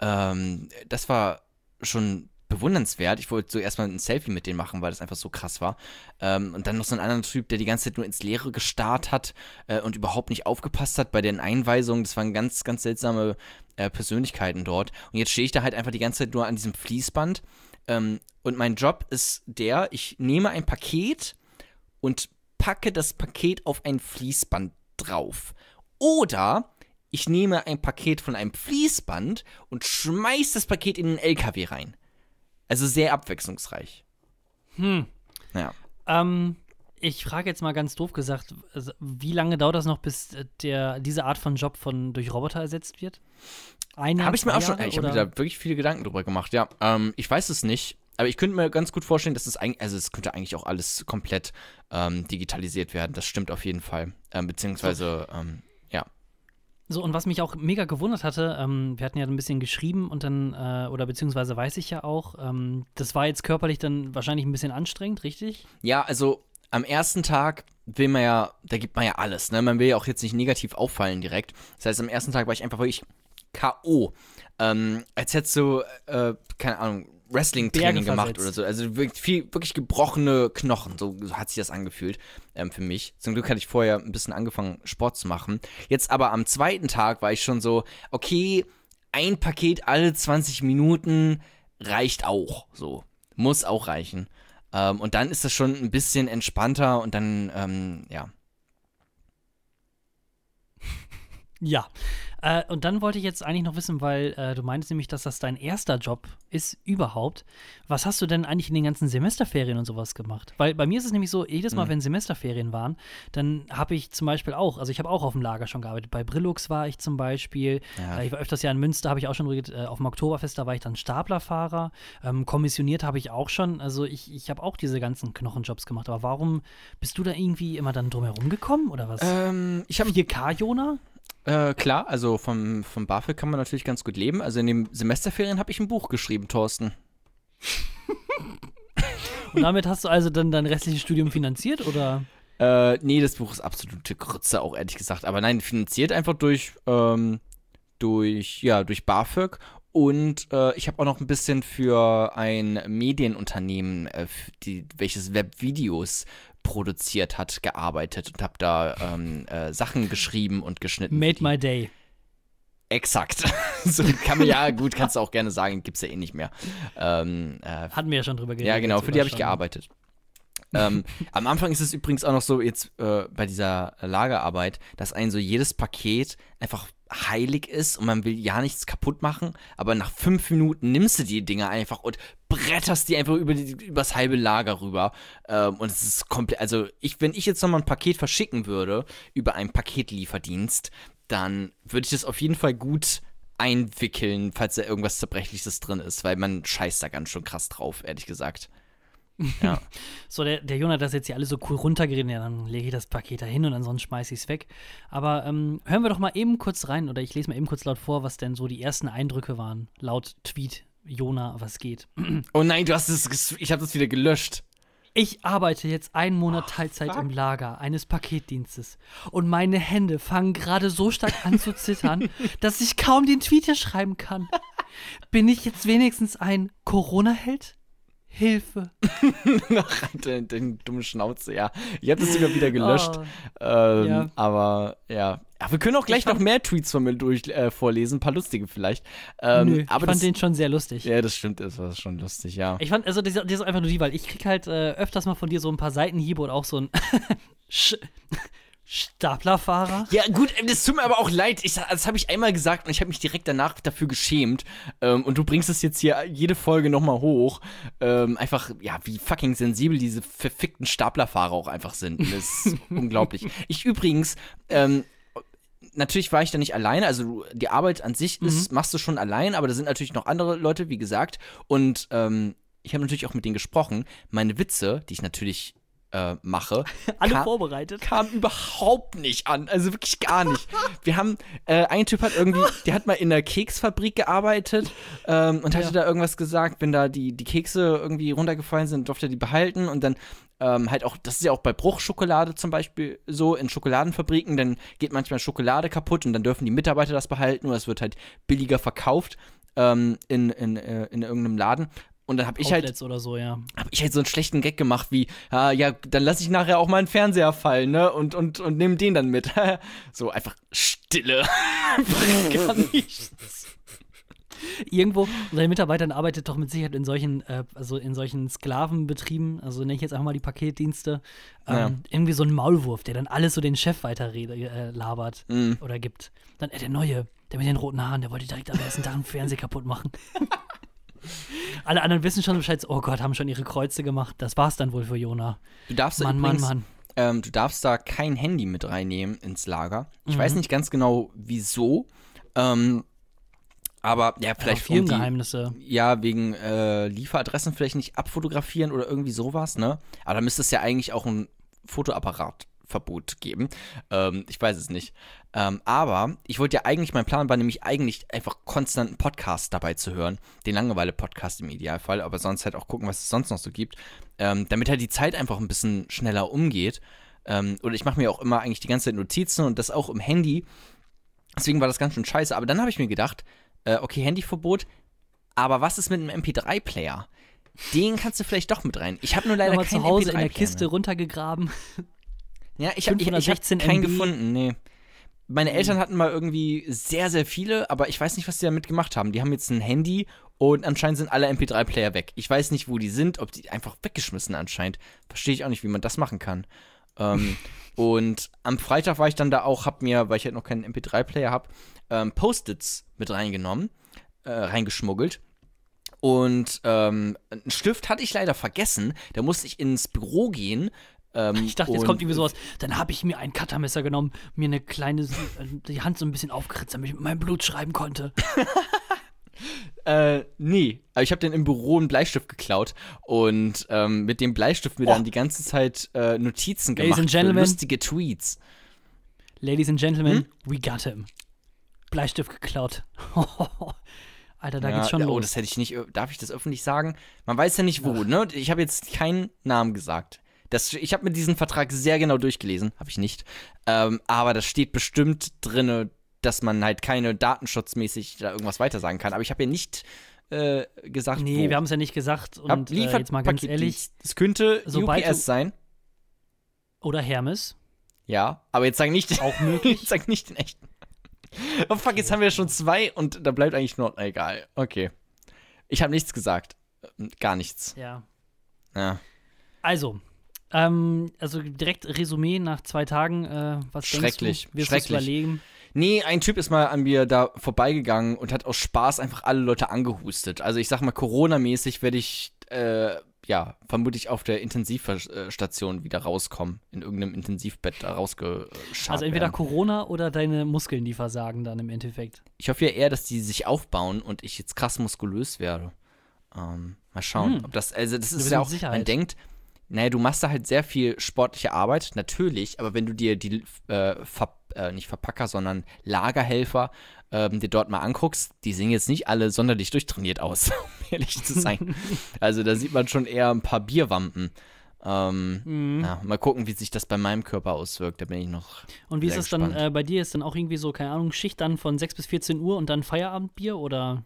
Ähm, das war schon bewundernswert. Ich wollte so erstmal ein Selfie mit denen machen, weil das einfach so krass war. Ähm, und dann noch so ein anderer Typ, der die ganze Zeit nur ins Leere gestarrt hat äh, und überhaupt nicht aufgepasst hat bei den Einweisungen. Das waren ganz, ganz seltsame äh, Persönlichkeiten dort. Und jetzt stehe ich da halt einfach die ganze Zeit nur an diesem Fließband. Ähm, und mein Job ist der, ich nehme ein Paket und packe das Paket auf ein Fließband drauf. Oder ich nehme ein Paket von einem Fließband und schmeiß das Paket in den LKW rein. Also sehr abwechslungsreich. Hm. Ja. Ähm, ich frage jetzt mal ganz doof gesagt, wie lange dauert das noch, bis der, diese Art von Job von, durch Roboter ersetzt wird? Eine, Habe ich mir auch schon, Jahre, ich habe mir da wirklich viele Gedanken drüber gemacht, ja. Ähm, ich weiß es nicht, aber ich könnte mir ganz gut vorstellen, dass es eigentlich, also es könnte eigentlich auch alles komplett ähm, digitalisiert werden. Das stimmt auf jeden Fall. Ähm, beziehungsweise, ähm, ja. So, und was mich auch mega gewundert hatte, ähm, wir hatten ja ein bisschen geschrieben und dann, äh, oder beziehungsweise weiß ich ja auch, ähm, das war jetzt körperlich dann wahrscheinlich ein bisschen anstrengend, richtig? Ja, also am ersten Tag will man ja, da gibt man ja alles, ne? Man will ja auch jetzt nicht negativ auffallen direkt. Das heißt, am ersten Tag war ich einfach wirklich K.O. Ähm, als hättest du, äh, keine Ahnung, Wrestling-Training gemacht oder so. Also wirklich, viel, wirklich gebrochene Knochen, so, so hat sich das angefühlt ähm, für mich. Zum Glück hatte ich vorher ein bisschen angefangen, Sport zu machen. Jetzt aber am zweiten Tag war ich schon so, okay, ein Paket alle 20 Minuten reicht auch, so. Muss auch reichen. Ähm, und dann ist das schon ein bisschen entspannter und dann, ähm, ja. Ja. Äh, und dann wollte ich jetzt eigentlich noch wissen, weil äh, du meintest nämlich, dass das dein erster Job ist überhaupt. Was hast du denn eigentlich in den ganzen Semesterferien und sowas gemacht? Weil bei mir ist es nämlich so, jedes Mal, Mhm. wenn Semesterferien waren, dann habe ich zum Beispiel auch, also ich habe auch auf dem Lager schon gearbeitet. Bei Brillux war ich zum Beispiel. Ja. Äh, ich war öfters ja in Münster, habe ich auch schon. Äh, auf dem Oktoberfest, da war ich dann Staplerfahrer. Ähm, kommissioniert habe ich auch schon. Also ich, ich habe auch diese ganzen Knochenjobs gemacht. Aber warum bist du da irgendwie immer dann drumherum gekommen oder was? Ähm, ich habe 4K-Jona? Äh, klar, also vom, vom BAföG kann man natürlich ganz gut leben. Also in den Semesterferien habe ich ein Buch geschrieben, Thorsten. Und damit hast du also dann dein restliches Studium finanziert oder? Äh, nee, das Buch ist absolute Grütze, auch ehrlich gesagt. Aber nein, finanziert einfach durch, ähm, durch, ja, durch BAföG. Und äh, ich habe auch noch ein bisschen für ein Medienunternehmen, äh, die, welches Webvideos produziert hat, gearbeitet und habe da ähm, äh, Sachen geschrieben und geschnitten. Made my day. Exakt. so kann man ja, gut, kannst du auch gerne sagen, gibt's ja eh nicht mehr. Ähm, äh, Hatten wir ja schon drüber geredet. ja, genau, für die habe ich gearbeitet. ähm, am Anfang ist es übrigens auch noch so, jetzt äh, bei dieser Lagerarbeit, dass ein so jedes Paket einfach heilig ist und man will ja nichts kaputt machen, aber nach fünf Minuten nimmst du die Dinger einfach und bretterst die einfach über die, übers halbe Lager rüber. Ähm, und es ist komplett, also ich, wenn ich jetzt nochmal ein Paket verschicken würde über einen Paketlieferdienst, dann würde ich das auf jeden Fall gut einwickeln, falls da irgendwas Zerbrechliches drin ist, weil man scheißt da ganz schön krass drauf, ehrlich gesagt. Ja. So, der, der Jonah hat das jetzt hier alles so cool runtergeredet. Ja, dann lege ich das Paket da hin und ansonsten schmeiße ich es weg. Aber ähm, hören wir doch mal eben kurz rein oder ich lese mal eben kurz laut vor, was denn so die ersten Eindrücke waren. Laut Tweet Jonah, was geht. Oh nein, du hast es, ich habe das wieder gelöscht. Ich arbeite jetzt einen Monat Teilzeit im Lager eines Paketdienstes und meine Hände fangen gerade so stark an zu zittern, dass ich kaum den Tweet hier schreiben kann. Bin ich jetzt wenigstens ein Corona-Held? Hilfe. Ach, den, den dummen Schnauze, ja. Ich habe das sogar wieder gelöscht. Oh. Ähm, Ja. Aber ja. Ach, wir können auch gleich Ich fand- noch mehr Tweets von mir durch äh, vorlesen, ein paar lustige vielleicht. Ähm, Nö, aber ich fand das, den schon sehr lustig. Ja, das stimmt, das war schon lustig, ja. Ich fand, also, das das ist einfach nur die, weil ich krieg halt äh, öfters mal von dir so ein paar Seitenhiebe und auch so ein Sch Staplerfahrer. Ja, gut, ähm, das tut mir aber auch leid. Ich, das habe ich einmal gesagt und ich habe mich direkt danach dafür geschämt. Ähm, und du bringst es jetzt hier jede Folge nochmal hoch. Ähm, einfach, ja, wie fucking sensibel diese verfickten Staplerfahrer auch einfach sind. Das ist unglaublich. Ich übrigens, ähm, natürlich war ich da nicht alleine. Also die Arbeit an sich ist, machst du schon allein, aber da sind natürlich noch andere Leute, wie gesagt. Und ähm, ich habe natürlich auch mit denen gesprochen. Meine Witze, die ich natürlich äh, mache, Alle kam- vorbereitet. kam überhaupt nicht an. Also wirklich gar nicht. Wir haben, äh, ein Typ hat irgendwie, der hat mal in der Keksfabrik gearbeitet ähm, und hatte Ja. da irgendwas gesagt, wenn da die, die Kekse irgendwie runtergefallen sind, durfte er die behalten und dann ähm, halt auch, das ist ja auch bei Bruchschokolade zum Beispiel so, in Schokoladenfabriken, dann geht manchmal Schokolade kaputt und dann dürfen die Mitarbeiter das behalten oder es wird halt billiger verkauft ähm, in, in, äh, in irgendeinem Laden. Und dann habe ich halt oder so, ja. habe ich halt so einen schlechten Gag gemacht wie, ah, ja, dann lasse ich nachher auch mal einen Fernseher fallen, ne? Und, und, und nehme den dann mit. so einfach Stille. Gar nichts. Irgendwo, seine Mitarbeiter arbeitet doch mit Sicherheit in solchen, äh, also in solchen Sklavenbetrieben, also nenne ich jetzt einfach mal die Paketdienste, ähm, Ja. irgendwie so ein Maulwurf, der dann alles so den Chef weiter äh, labert Mhm. oder gibt. Dann, äh, der Neue, der mit den roten Haaren, der wollte direkt am ersten Tag einen Fernseher kaputt machen. Alle anderen wissen schon Bescheid, oh Gott, haben schon ihre Kreuze gemacht. Das war's dann wohl für Jona. Du darfst da Mann, übrigens, Mann, Mann. Ähm, du darfst da kein Handy mit reinnehmen ins Lager. Ich Mhm. weiß nicht ganz genau, wieso. Ähm, aber ja, vielleicht die, Firmengeheimnisse. ja, wegen äh, Lieferadressen vielleicht nicht abfotografieren oder irgendwie sowas, ne? Aber da müsste es ja eigentlich auch ein Fotoapparatverbot geben. Ähm, ich weiß es nicht. Ähm, aber ich wollte ja eigentlich, mein Plan war nämlich eigentlich einfach konstant einen Podcast dabei zu hören. Den Langeweile-Podcast im Idealfall, aber sonst halt auch gucken, was es sonst noch so gibt. Ähm, damit halt die Zeit einfach ein bisschen schneller umgeht. Ähm, oder ich mache mir auch immer eigentlich die ganze Zeit Notizen und das auch im Handy. Deswegen war das ganz schön scheiße. Aber dann habe ich mir gedacht, äh, okay, Handyverbot, aber was ist mit einem MP3-Player? Den kannst du vielleicht doch mit rein. Ich habe nur leider Nochmal keinen zu Hause in MP3-Player der Kiste runtergegraben. Ja, ich habe ich, ich hab 516 keinen MB. gefunden, nee. Meine Eltern hatten mal irgendwie sehr, sehr viele, aber ich weiß nicht, was die damit gemacht haben. Die haben jetzt ein Handy und anscheinend sind alle MP3-Player weg. Ich weiß nicht, wo die sind, ob die einfach weggeschmissen anscheinend. Verstehe ich auch nicht, wie man das machen kann. Ähm, und am Freitag war ich dann da auch, hab mir, weil ich halt noch keinen MP3-Player habe, ähm, Post-its mit reingenommen, äh, reingeschmuggelt. Und ähm, einen Stift hatte ich leider vergessen. Da musste ich ins Büro gehen. Ähm, Ich dachte, jetzt kommt irgendwie sowas. Dann habe ich mir ein Cuttermesser genommen, mir eine kleine, äh, die Hand so ein bisschen aufgeritzt, damit ich mit meinem Blut schreiben konnte. Äh, nee. Aber ich habe dann im Büro einen Bleistift geklaut und ähm, mit dem Bleistift mir Oh. dann die ganze Zeit äh, Notizen Ladies gemacht and für Gentlemen. lustige Tweets. Ladies and Gentlemen, Hm? we got him. Bleistift geklaut. Alter, da ja, geht's schon oh, los. das hätte ich nicht. Darf ich das öffentlich sagen? Man weiß ja nicht wo, ne? Ich habe jetzt keinen Namen gesagt. Das, ich habe mir diesen Vertrag sehr genau durchgelesen, habe ich nicht. Ähm, aber da steht bestimmt drinne, dass man halt keine datenschutzmäßig da irgendwas weitersagen kann. Aber ich habe ja nicht äh, gesagt, nee, wo. wir haben es ja nicht gesagt. Hab Und äh, jetzt mal ganz ehrlich, Lieferpaketdienst. Es könnte sobald UPS sein. oder Hermes, Ja, aber jetzt sag nicht, auch möglich. sag nicht den echten. Oh fuck, jetzt haben wir schon zwei und da bleibt eigentlich nur, egal. Okay. Ich habe nichts gesagt. Gar nichts. ja. Ja. Also, ähm, also direkt Resümee nach zwei Tagen. Äh, was Schrecklich, denkst du? Wirst schrecklich. überlegen? Nee, ein Typ ist mal an mir da vorbeigegangen und hat aus Spaß einfach alle Leute angehustet. Also ich sag mal, Corona-mäßig werde ich, äh, ja, vermutlich auf der Intensivstation wieder rauskommen. In irgendeinem Intensivbett da rausgescharrt Also entweder werden. Corona oder deine Muskeln, die versagen dann im Endeffekt. Ich hoffe ja eher, dass die sich aufbauen und ich jetzt krass muskulös werde. Ähm, mal schauen, Hm. ob das, also das ist ja auch, Sicherheit. man denkt, naja, du machst da halt sehr viel sportliche Arbeit, natürlich, aber wenn du dir die, äh, Ver, äh, nicht Verpacker, sondern Lagerhelfer ähm, dir dort mal anguckst, die sehen jetzt nicht alle sonderlich durchtrainiert aus, um ehrlich zu sein. also da sieht man schon eher ein paar Bierwampen. Ähm, Mhm. ja, mal gucken, wie sich das bei meinem Körper auswirkt, da bin ich noch Und wie ist es dann äh, bei dir? Ist dann auch irgendwie so, keine Ahnung, Schicht dann von 6 bis 14 Uhr und dann Feierabendbier oder?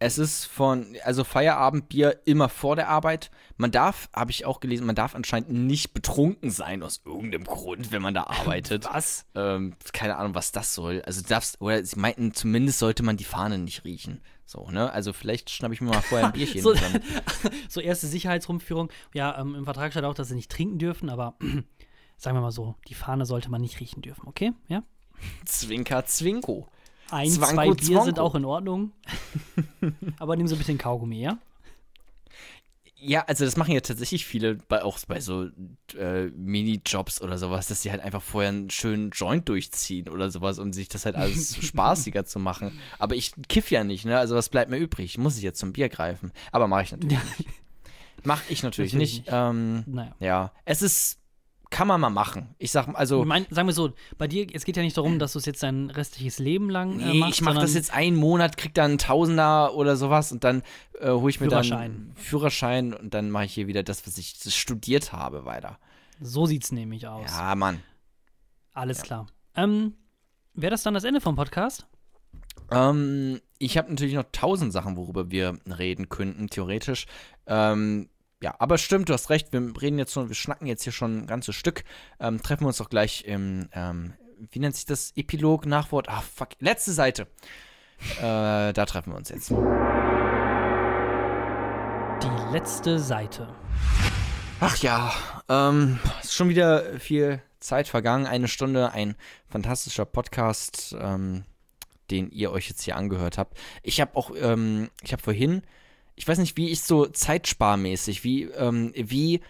Es ist von, also Feierabendbier immer vor der Arbeit. Man darf, habe ich auch gelesen, man darf anscheinend nicht betrunken sein aus irgendeinem Grund, wenn man da arbeitet. Was? ähm, keine Ahnung, was das soll. Also du darfst, oder sie meinten, zumindest sollte man die Fahne nicht riechen. So, ne? Also vielleicht schnappe ich mir mal vorher ein Bierchen. So- So erste Sicherheitsrumführung. Ja, ähm, im Vertrag steht auch, dass sie nicht trinken dürfen, aber sagen wir mal so, die Fahne sollte man nicht riechen dürfen, okay? Ja? Zwinker, Zwinko. Ein, Zwanko, zwei Bier Zwanko. sind auch in Ordnung. aber nehmen Sie bitte den Kaugummi, ja? Ja, also das machen ja tatsächlich viele, bei, auch bei so äh, Minijobs oder sowas, dass sie halt einfach vorher einen schönen Joint durchziehen oder sowas, um sich das halt alles spaßiger zu machen. Aber ich kiff ja nicht, ne? Also was bleibt mir übrig? Muss ich jetzt zum Bier greifen? Aber mache ich natürlich nicht. Mach ich natürlich, Natürlich nicht. nicht. Ähm, Naja. ja, es ist, kann man mal machen. Ich sag, also, mein, sagen wir so, bei dir, es geht ja nicht darum, dass du es jetzt dein restliches Leben lang äh, nee, machst, ich mache das jetzt einen Monat, krieg dann einen Tausender oder sowas und dann äh, hole ich mir Führerschein. dann Führerschein und dann mache ich hier wieder das, was ich studiert habe, weiter. So sieht's nämlich aus. Ja, Mann. Alles klar. Ähm, Wäre das dann das Ende vom Podcast? Ähm, ich habe natürlich noch tausend Sachen, worüber wir reden könnten, theoretisch. Ähm, ja, aber stimmt, du hast recht, wir reden jetzt schon, wir schnacken jetzt hier schon ein ganzes Stück. Ähm, treffen wir uns doch gleich im, ähm, wie nennt sich das? Epilog, Nachwort? Ah, fuck, letzte Seite. Äh, da treffen wir uns jetzt. Die letzte Seite. Ach ja, ähm, ist schon wieder viel Zeit vergangen. Eine Stunde, ein fantastischer Podcast, ähm, den ihr euch jetzt hier angehört habt. Ich habe auch, ähm, ich habe vorhin, ich weiß nicht, wie ich so zeitsparmäßig, wie, ähm, wie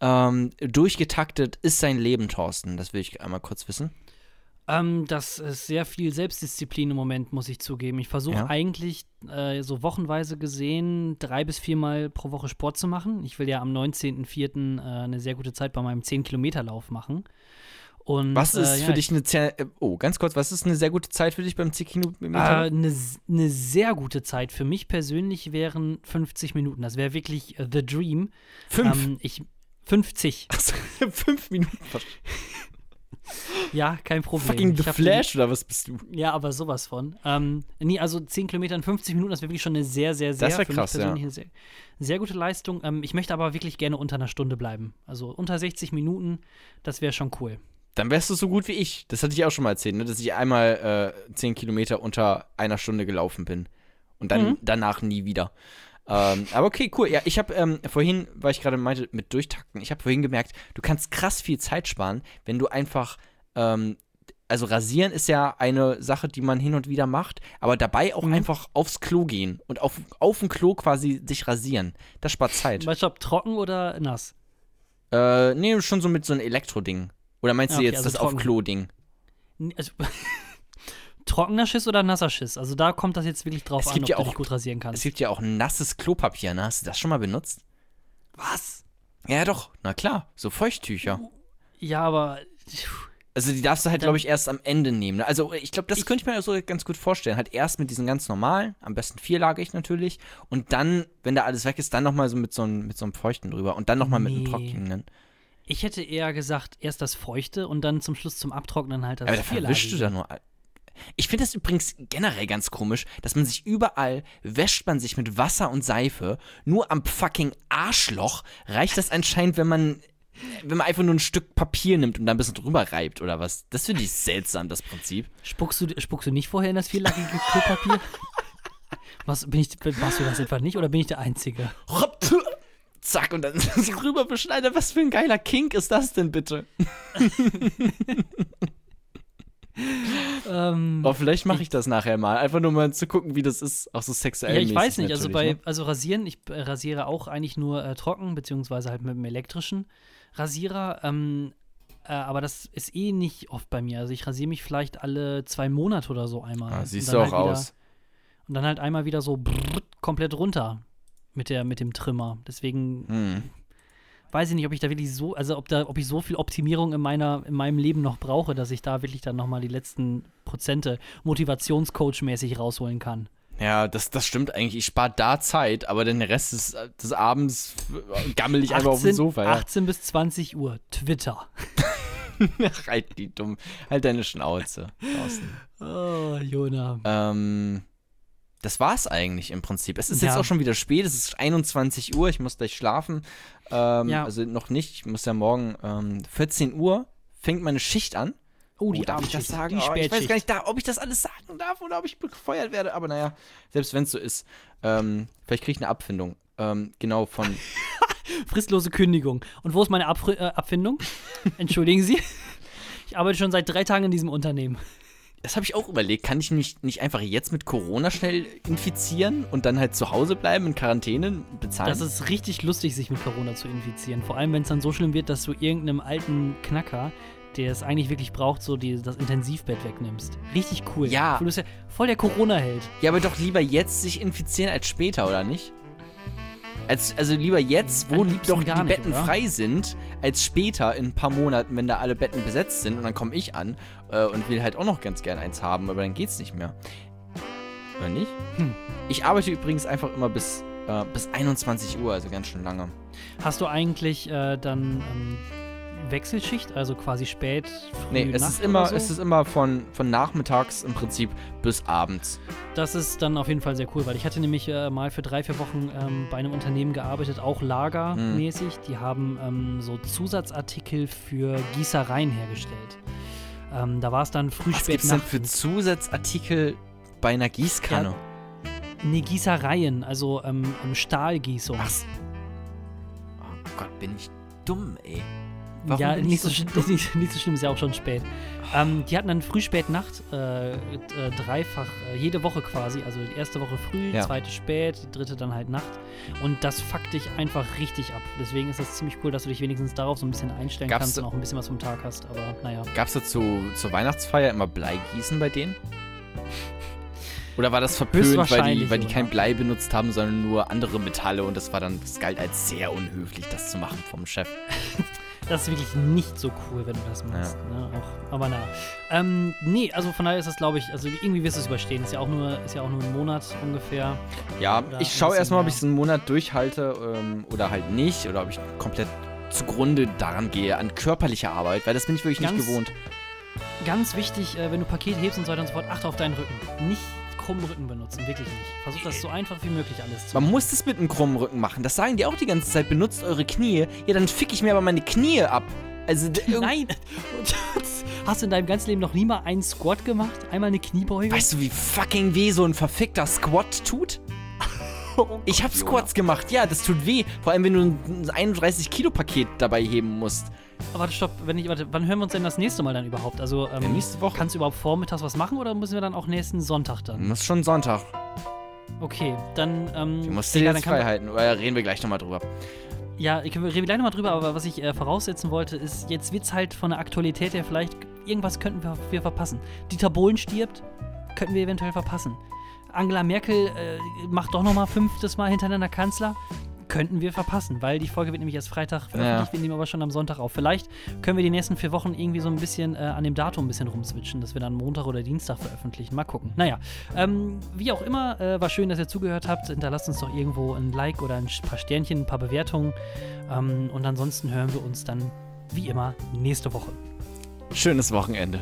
ähm, durchgetaktet ist sein Leben, Thorsten? Das will ich einmal kurz wissen. Ähm, das ist sehr viel Selbstdisziplin im Moment, muss ich zugeben. Ich versuche Ja. eigentlich äh, so wochenweise gesehen drei bis viermal pro Woche Sport zu machen. Ich will ja am 19.04. Äh, eine sehr gute Zeit bei meinem 10-Kilometer-Lauf machen. Und, Was ist äh, ja, für dich eine, sehr- äh, oh, ganz kurz, was ist eine sehr gute Zeit für dich beim 10 Kilometer? Äh, Eine ne sehr gute Zeit für mich persönlich wären 50 Minuten. Das wäre wirklich äh, the dream. Fünf. Ähm, ich, 50. Achso, fünf Minuten. Ja, kein Problem. Fucking The Flash oder was bist du? Den, ja, aber sowas von. Ähm, nee, also 10 Kilometer in 50 Minuten, das wäre wirklich schon eine sehr, sehr, sehr, Das für mich krass, ja. persönlich eine sehr, sehr gute Leistung. Ähm, ich möchte aber wirklich gerne unter einer Stunde bleiben. Also unter 60 Minuten, das wäre schon cool. Dann wärst du so gut wie ich. Das hatte ich auch schon mal erzählt, ne? dass ich einmal äh, 10 Kilometer unter einer Stunde gelaufen bin. Und dann Mhm. danach nie wieder. Ähm, aber okay, cool. Ja, ich habe ähm, vorhin, weil ich gerade meinte, mit Durchtakten, ich habe vorhin gemerkt, du kannst krass viel Zeit sparen, wenn du einfach, ähm, also rasieren ist ja eine Sache, die man hin und wieder macht, aber dabei auch Mhm. einfach aufs Klo gehen und auf, auf dem Klo quasi sich rasieren. Das spart Zeit. Weißt du, ob trocken oder nass? Äh, nee, schon so mit so einem Elektroding. Oder meinst Ja, du okay, jetzt also das trocken. Auf-Klo-Ding? N- Also, trockener Schiss oder nasser Schiss? Also da kommt das jetzt wirklich drauf Es an, ob ja du auch- dich gut rasieren Es kannst. gibt ja auch nasses Klopapier, ne? Hast du das schon mal benutzt? Was? Ja, doch. Na klar. So Feuchttücher. Ja, aber Also die darfst du halt, glaube ich, erst am Ende nehmen. ne? Also ich glaube, das Ich- könnte ich mir so ganz gut vorstellen. Halt erst mit diesen ganz normalen, am besten vierlagig natürlich. Und dann, wenn da alles weg ist, dann nochmal so mit so einem mit so einem Feuchten drüber. Und dann nochmal mit einem Nee. trockenen. Ich hätte eher gesagt, erst das Feuchte und dann zum Schluss zum Abtrocknen halt das Aber da verwischst du da nur. Ich finde das übrigens generell ganz komisch, dass man sich überall wäscht man sich mit Wasser und Seife. Nur am fucking Arschloch reicht das anscheinend, wenn man wenn man einfach nur ein Stück Papier nimmt und da ein bisschen drüber reibt oder was. Das finde ich seltsam, das Prinzip. Spuckst du, spuckst du nicht vorher in das vierlagige Klopapier? Was, bin ich, machst du das etwa nicht oder bin ich der Einzige? Zack, und dann so rüber beschneiden. Was für ein geiler Kink ist das denn bitte? Ähm, Aber vielleicht mache ich das nachher mal. Einfach nur mal zu gucken, wie das ist. Auch so sexuell. ja, ich weiß nicht. Also bei ne? also rasieren, ich äh, rasiere auch eigentlich nur äh, trocken, beziehungsweise halt mit einem elektrischen Rasierer. Ähm, äh, aber das ist eh nicht oft bei mir. Also ich rasiere mich vielleicht alle zwei Monate oder so einmal. Ah, Und siehst dann du auch halt wieder, aus. Und dann halt einmal wieder so brrrt, komplett runter mit, der, mit dem Trimmer. Deswegen Hm. weiß ich nicht, ob ich da wirklich so, also ob da, ob ich so viel Optimierung in meiner, in meinem Leben noch brauche, dass ich da wirklich dann nochmal die letzten Prozente Motivationscoach-mäßig rausholen kann. Ja, das, das stimmt eigentlich. Ich spare da Zeit, aber den Rest des, des Abends gammel ich einfach auf dem Sofa. Ja. 18 bis 20 Uhr, Twitter. halt die dumm. Halt deine Schnauze. Thorsten. Oh, Jona. Ähm, das war's eigentlich im Prinzip. Es ist jetzt Ja. auch schon wieder spät. Es ist 21 Uhr. Ich muss gleich schlafen. Ähm, Ja. Also noch nicht. Ich muss ja morgen ähm, 14 Uhr fängt meine Schicht an. Oh, die darf ich das sagen? Oh, ich weiß gar nicht, ob ich das alles sagen darf oder ob ich gefeuert werde. Aber naja, selbst wenn es so ist, ähm, vielleicht kriege ich eine Abfindung. Ähm, genau, von. Fristlose Kündigung. Und wo ist meine Abfri äh, Abfindung? Entschuldigen Sie. Ich arbeite schon seit drei Tagen in diesem Unternehmen. Das habe ich auch überlegt. Kann ich mich nicht einfach jetzt mit Corona schnell infizieren und dann halt zu Hause bleiben, in Quarantäne bezahlen? Das ist richtig lustig, sich mit Corona zu infizieren. Vor allem, wenn es dann so schlimm wird, dass du irgendeinem alten Knacker, der es eigentlich wirklich braucht, so die, das Intensivbett wegnimmst. Richtig cool. Ja. Du bist ja voll der Corona-Held. Ja, aber doch lieber jetzt sich infizieren als später, oder nicht? Als, also lieber jetzt, wo doch die nicht, Betten oder? frei sind, als später in ein paar Monaten, wenn da alle Betten besetzt sind und dann komme ich an äh, und will halt auch noch ganz gern eins haben, aber dann geht's nicht mehr. Oder nicht? Hm. Ich arbeite übrigens einfach immer bis, äh, bis 21 Uhr, also ganz schön lange. Hast du eigentlich äh, dann ähm, Wechselschicht, also quasi spät, früh, Nee, es Nacht ist immer, so? es ist immer von, von nachmittags im Prinzip bis abends. Das ist dann auf jeden Fall sehr cool, weil ich hatte nämlich äh, mal für drei, vier Wochen ähm, bei einem Unternehmen gearbeitet, auch lagermäßig. Die haben ähm, so Zusatzartikel für Gießereien hergestellt. Ähm, da war es dann früh, Was spät, gibt's denn Nacht. für Zusatzartikel bei einer Gießkanne. Ja. Nee, Gießereien, also ähm, Stahlgießung. Ach, oh Gott, bin ich dumm, ey. Warum ja, nicht so, schlimm, dumm? nicht, nicht so schlimm, ist ja auch schon spät. Ähm, die hatten dann früh, spät, Nacht, äh, äh, dreifach, äh, jede Woche quasi. Also die erste Woche früh, Ja. zweite spät, die dritte dann halt Nacht. Und das fuckt dich einfach richtig ab. Deswegen ist das ziemlich cool, dass du dich wenigstens darauf so ein bisschen einstellen Gab's kannst und auch ein bisschen was vom Tag hast. Aber naja. Gab's da zu, zur Weihnachtsfeier immer Bleigießen bei denen? Oder war das verpönt, weil die, weil die kein Blei benutzt haben, sondern nur andere Metalle und das war dann, das galt als sehr unhöflich, das zu machen vom Chef. Das ist wirklich nicht so cool, wenn du das machst. Ne? Auch, aber na. Ähm, nee, also von daher ist das, glaube ich, also irgendwie wirst du es überstehen. Ist ja auch nur, ist ja auch nur ein Monat ungefähr. Ja, Oder ich schaue erstmal, ob ich es einen Monat durchhalte ähm, oder halt nicht oder ob ich komplett zugrunde daran gehe, an körperlicher Arbeit, weil das bin ich wirklich nicht Ganz- gewohnt. Ganz wichtig, äh, wenn du Paket hebst und so weiter und so fort, achte auf deinen Rücken. Nicht krummen Rücken benutzen, wirklich nicht. Versuch das so einfach wie möglich alles zu Man muss das mit einem krummen Rücken machen. Das sagen die auch die ganze Zeit. Benutzt eure Knie. Ja, dann fick ich mir aber meine Knie ab. Also, Nein! Hast du in deinem ganzen Leben noch nie mal einen Squat gemacht? Einmal eine Kniebeuge? Weißt du, wie fucking weh so ein verfickter Squat tut? Oh Ich hab Squats gemacht, ja, das tut weh. Vor allem, wenn du ein 31-Kilo-Paket dabei heben musst. Aber warte, stopp, wenn ich, warte, wann hören wir uns denn das nächste Mal dann überhaupt? Also, ähm, Ja, nächste Woche. kannst du überhaupt vormittags was machen oder müssen wir dann auch nächsten Sonntag dann? Das ist schon Sonntag. Okay, dann, ähm. Du musst dir jetzt frei halten. Oder reden wir gleich nochmal drüber. Ja, ich rede gleich nochmal drüber, aber was ich äh, voraussetzen wollte, ist, jetzt wird's halt von der Aktualität her vielleicht, irgendwas könnten wir, wir verpassen. Dieter Bohlen stirbt, könnten wir eventuell verpassen. Angela Merkel äh, macht doch nochmal fünftes Mal hintereinander Kanzler, könnten wir verpassen, weil die Folge wird nämlich erst Freitag veröffentlicht, Ja. wir nehmen aber schon am Sonntag auf. Vielleicht können wir die nächsten vier Wochen irgendwie so ein bisschen äh, an dem Datum ein bisschen rumswitchen, dass wir dann Montag oder Dienstag veröffentlichen. Mal gucken. Naja, ähm, wie auch immer, äh, war schön, dass ihr zugehört habt. Hinterlasst uns doch irgendwo ein Like oder ein paar Sternchen, ein paar Bewertungen. Ähm, und ansonsten hören wir uns dann wie immer nächste Woche. Schönes Wochenende.